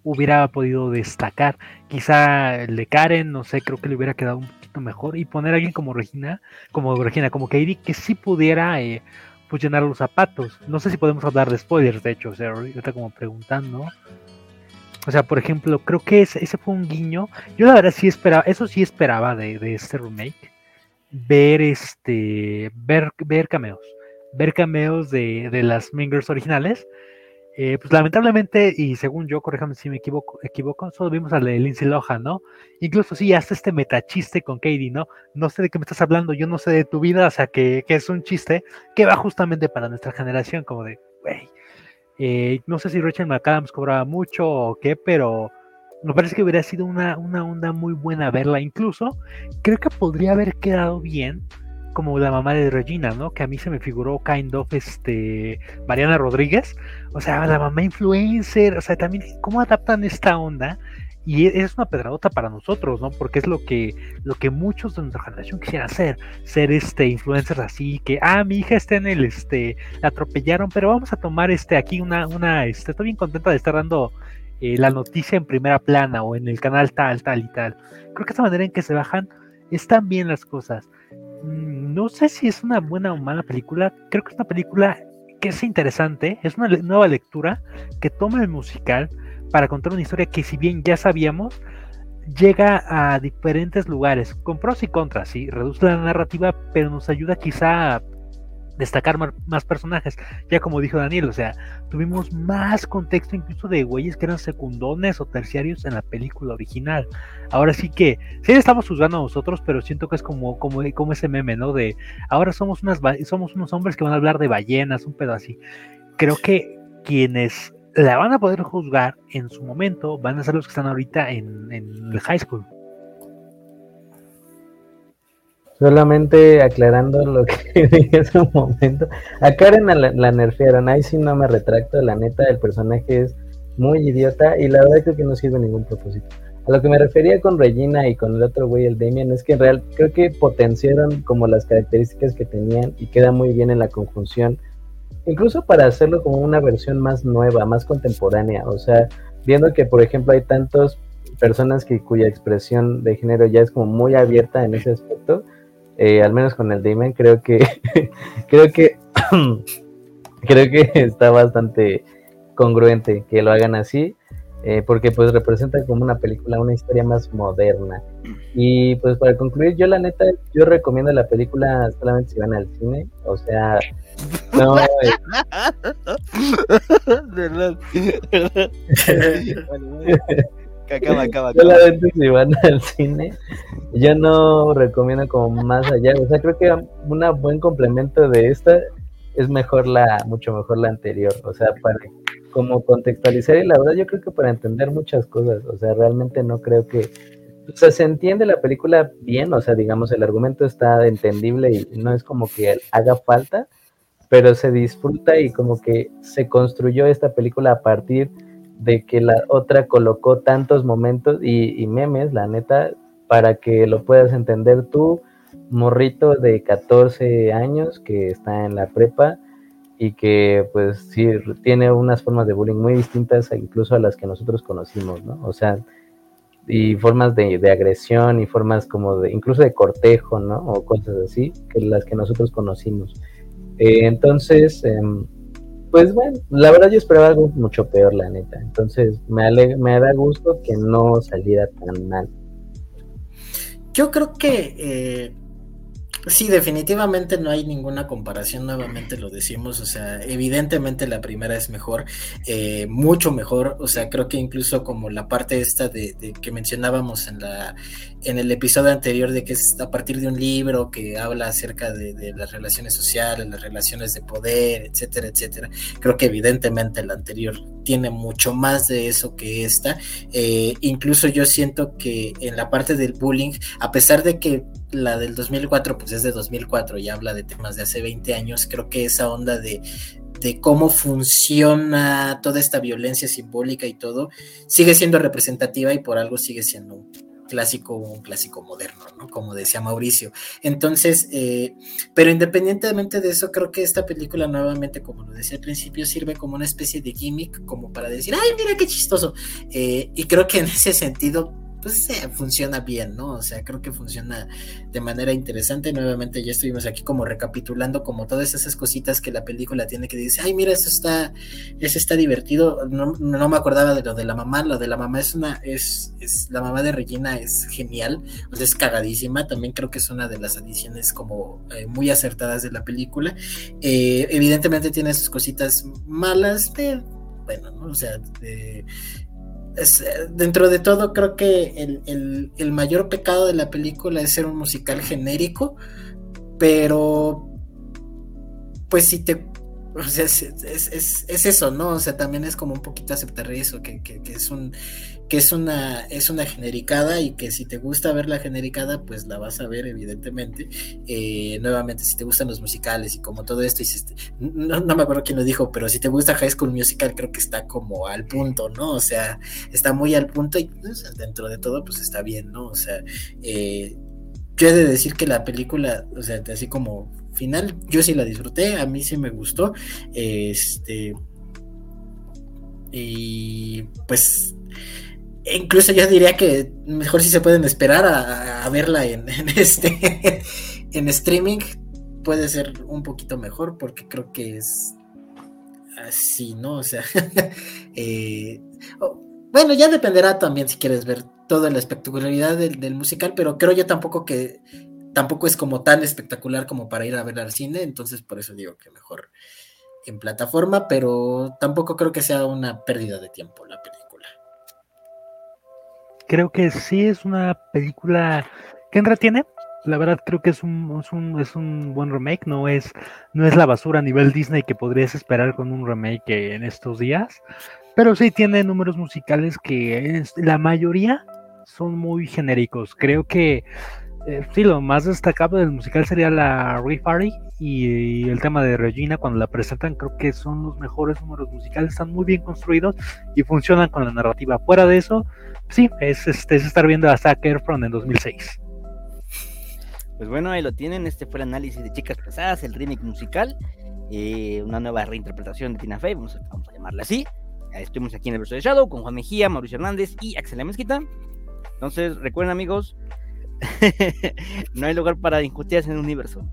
hubiera podido destacar. Quizá el de Karen, no sé, creo que le hubiera quedado un poquito mejor. Y poner a alguien como Regina, como Regina, como Katie, que sí pudiera eh, pues llenar los zapatos. No sé si podemos hablar de spoilers, de hecho, o sea, ahorita como preguntando. O sea, por ejemplo, creo que ese, fue un guiño. Yo la verdad sí esperaba, eso sí esperaba de, de este remake. Ver este. ver, ver cameos. Ver cameos de, de las Mingers originales eh, pues lamentablemente, y según yo, corríjame si me equivoco, equivoco solo vimos a Lindsay Lohan, ¿no? Incluso sí, hasta este metachiste con Katie, ¿no? No sé de qué me estás hablando, yo no sé de tu vida, o sea, que, es un chiste que va justamente para nuestra generación, como de, güey. Eh, no sé si Rachel McAdams cobraba mucho o qué, pero me parece que hubiera sido una, una onda muy buena verla. Incluso creo que podría haber quedado bien como la mamá de Regina, ¿no? Que a mí se me figuró kind of este Mariana Rodríguez, o sea, la mamá influencer, o sea, también cómo adaptan esta onda y e, es una pedradota para nosotros, ¿no? Porque es lo que lo que muchos de nuestra generación quisiera hacer, ser este influencers así que ah, mi hija está en el este la atropellaron, pero vamos a tomar este aquí una una este estoy bien contenta de estar dando eh, la noticia en primera plana o en el canal tal tal y tal. Creo que esa manera en que se bajan están bien las cosas. Mm, no sé si es una buena o mala película. Creo que es una película que es interesante. Es una nueva lectura que toma el musical para contar una historia que, si bien ya sabíamos, llega a diferentes lugares, con pros y contras. Sí, reduce la narrativa, pero nos ayuda quizá a destacar más personajes. Ya como dijo Daniel, o sea, tuvimos más contexto incluso de güeyes que eran secundones o terciarios en la película original. Ahora sí que, sí estamos juzgando a nosotros, pero siento que es como, como, como ese meme, ¿no? De ahora somos, unas, somos unos hombres que van a hablar de ballenas, un pedo así. Creo que quienes la van a poder juzgar en su momento van a ser los que están ahorita en, en el high school. Solamente aclarando lo que dije hace un momento. A Karen la, la, nerfearon, ahí sí no me retracto, la neta, el personaje es muy idiota y la verdad creo que no sirve ningún propósito. A lo que me refería con Regina y con el otro güey, el Damien, es que en real creo que potenciaron como las características que tenían y queda muy bien en la conjunción. Incluso para hacerlo como una versión más nueva, más contemporánea. O sea, viendo que por ejemplo hay tantas personas que cuya expresión de género ya es como muy abierta en ese aspecto eh, al menos con el Damon, creo que creo que creo que está bastante congruente que lo hagan así, eh, porque pues representa como una película, una historia más moderna. Y pues para concluir, yo la neta, yo recomiendo la película solamente si van al cine, o sea, no, ¿Verdad? acaba, acaba, acaba. solamente si van al cine, yo no recomiendo como más allá, o sea, creo que un buen complemento de esta es mejor la, mucho mejor la anterior, o sea, para como contextualizar y la verdad yo creo que para entender muchas cosas, o sea, realmente no creo que, o sea, se entiende la película bien, o sea, digamos, el argumento está entendible y no es como que haga falta, pero se disfruta y como que se construyó esta película a partir de que la otra colocó tantos momentos y, memes, la neta, para que lo puedas entender tú, morrito de 14 años que está en la prepa y que pues sí tiene unas formas de bullying muy distintas incluso a las que nosotros conocimos, ¿no? O sea, y formas de, de, agresión y formas como de incluso de cortejo, ¿no? O cosas así, que las que nosotros conocimos. Eh, entonces, eh, pues bueno, la verdad yo esperaba algo mucho peor, la neta. Entonces, me, me da gusto que no saliera tan mal. Yo creo que eh, Sí, definitivamente no hay ninguna comparación, nuevamente lo decimos, o sea, evidentemente la primera es mejor, eh, mucho mejor, o sea, creo que incluso como la parte esta de, que mencionábamos en la en el episodio anterior de que es a partir de un libro que habla acerca de, de las relaciones sociales, las relaciones de poder, etcétera, etcétera, creo que evidentemente la anterior tiene mucho más de eso que esta, eh, incluso yo siento que en la parte del bullying, a pesar de que la del 2004 pues es de 2004 y habla de temas de hace 20 años, creo que esa onda de, de cómo funciona toda esta violencia simbólica y todo, sigue siendo representativa y por algo sigue siendo un clásico, un clásico moderno, ¿no? Como decía Mauricio. Entonces, eh, pero independientemente de eso, creo que esta película nuevamente, como lo decía al principio, sirve como una especie de gimmick, como para decir, ay, mira qué chistoso. Eh, y creo que en ese sentido pues funciona bien, ¿no? O sea, creo que funciona de manera interesante. Nuevamente ya estuvimos aquí como recapitulando como todas esas cositas que la película tiene que decir, ay, mira, eso está, eso está divertido. No, no me acordaba de lo de la mamá, lo de la mamá es una, es, es, la mamá de Regina es genial, o sea, es cagadísima. También creo que es una de las adiciones como eh, muy acertadas de la película. Eh, evidentemente tiene sus cositas malas, pero bueno, ¿no? O sea, eh, es, dentro de todo creo que el, el, mayor pecado de la película es ser un musical genérico, pero pues si te... O sea, es, es, es, eso, ¿no? O sea, también es como un poquito aceptar eso, que, que, es un que es una, es una genericada y que si te gusta ver la genericada, pues la vas a ver, evidentemente. Eh, nuevamente, si te gustan los musicales y como todo esto, hiciste, no, no, me acuerdo quién lo dijo, pero si te gusta High School Musical, creo que está como al punto, ¿no? O sea, está muy al punto y dentro de todo, pues está bien, ¿no? O sea, eh, yo he de decir que la película, o sea, así como final, yo sí la disfruté, a mí sí me gustó. Este. Y pues incluso yo diría que mejor si se pueden esperar a, verla en, este en streaming puede ser un poquito mejor porque creo que es así, ¿no? O sea, eh, bueno, ya dependerá también si quieres ver toda la espectacularidad del, del, musical, pero creo yo tampoco que tampoco es como tan espectacular como para ir a ver al cine, entonces por eso digo que mejor en plataforma, pero tampoco creo que sea una pérdida de tiempo la película creo que sí es una película que entretiene. La verdad creo que es un, es un, buen remake, no es, no es la basura a nivel Disney que podrías esperar con un remake en estos días, pero sí tiene números musicales que la mayoría son muy genéricos. Creo que eh, sí, lo más destacable del musical sería la Riff Party y, el tema de Regina cuando la presentan. Creo que son los mejores números musicales, están muy bien construidos y funcionan con la narrativa. Fuera de eso, sí, es, es, es estar viendo a Zac Efron en 2006. Pues bueno, ahí lo tienen. Este fue el análisis de Chicas Pesadas, el remake musical, eh, una nueva reinterpretación de Tina Fey, vamos a, vamos llamarla así. Estuvimos aquí en el verso de Shadow con Juan Mejía, Mauricio Hernández y Axel Mezquita. Entonces, recuerden, amigos, no hay lugar para injusticias en el universo.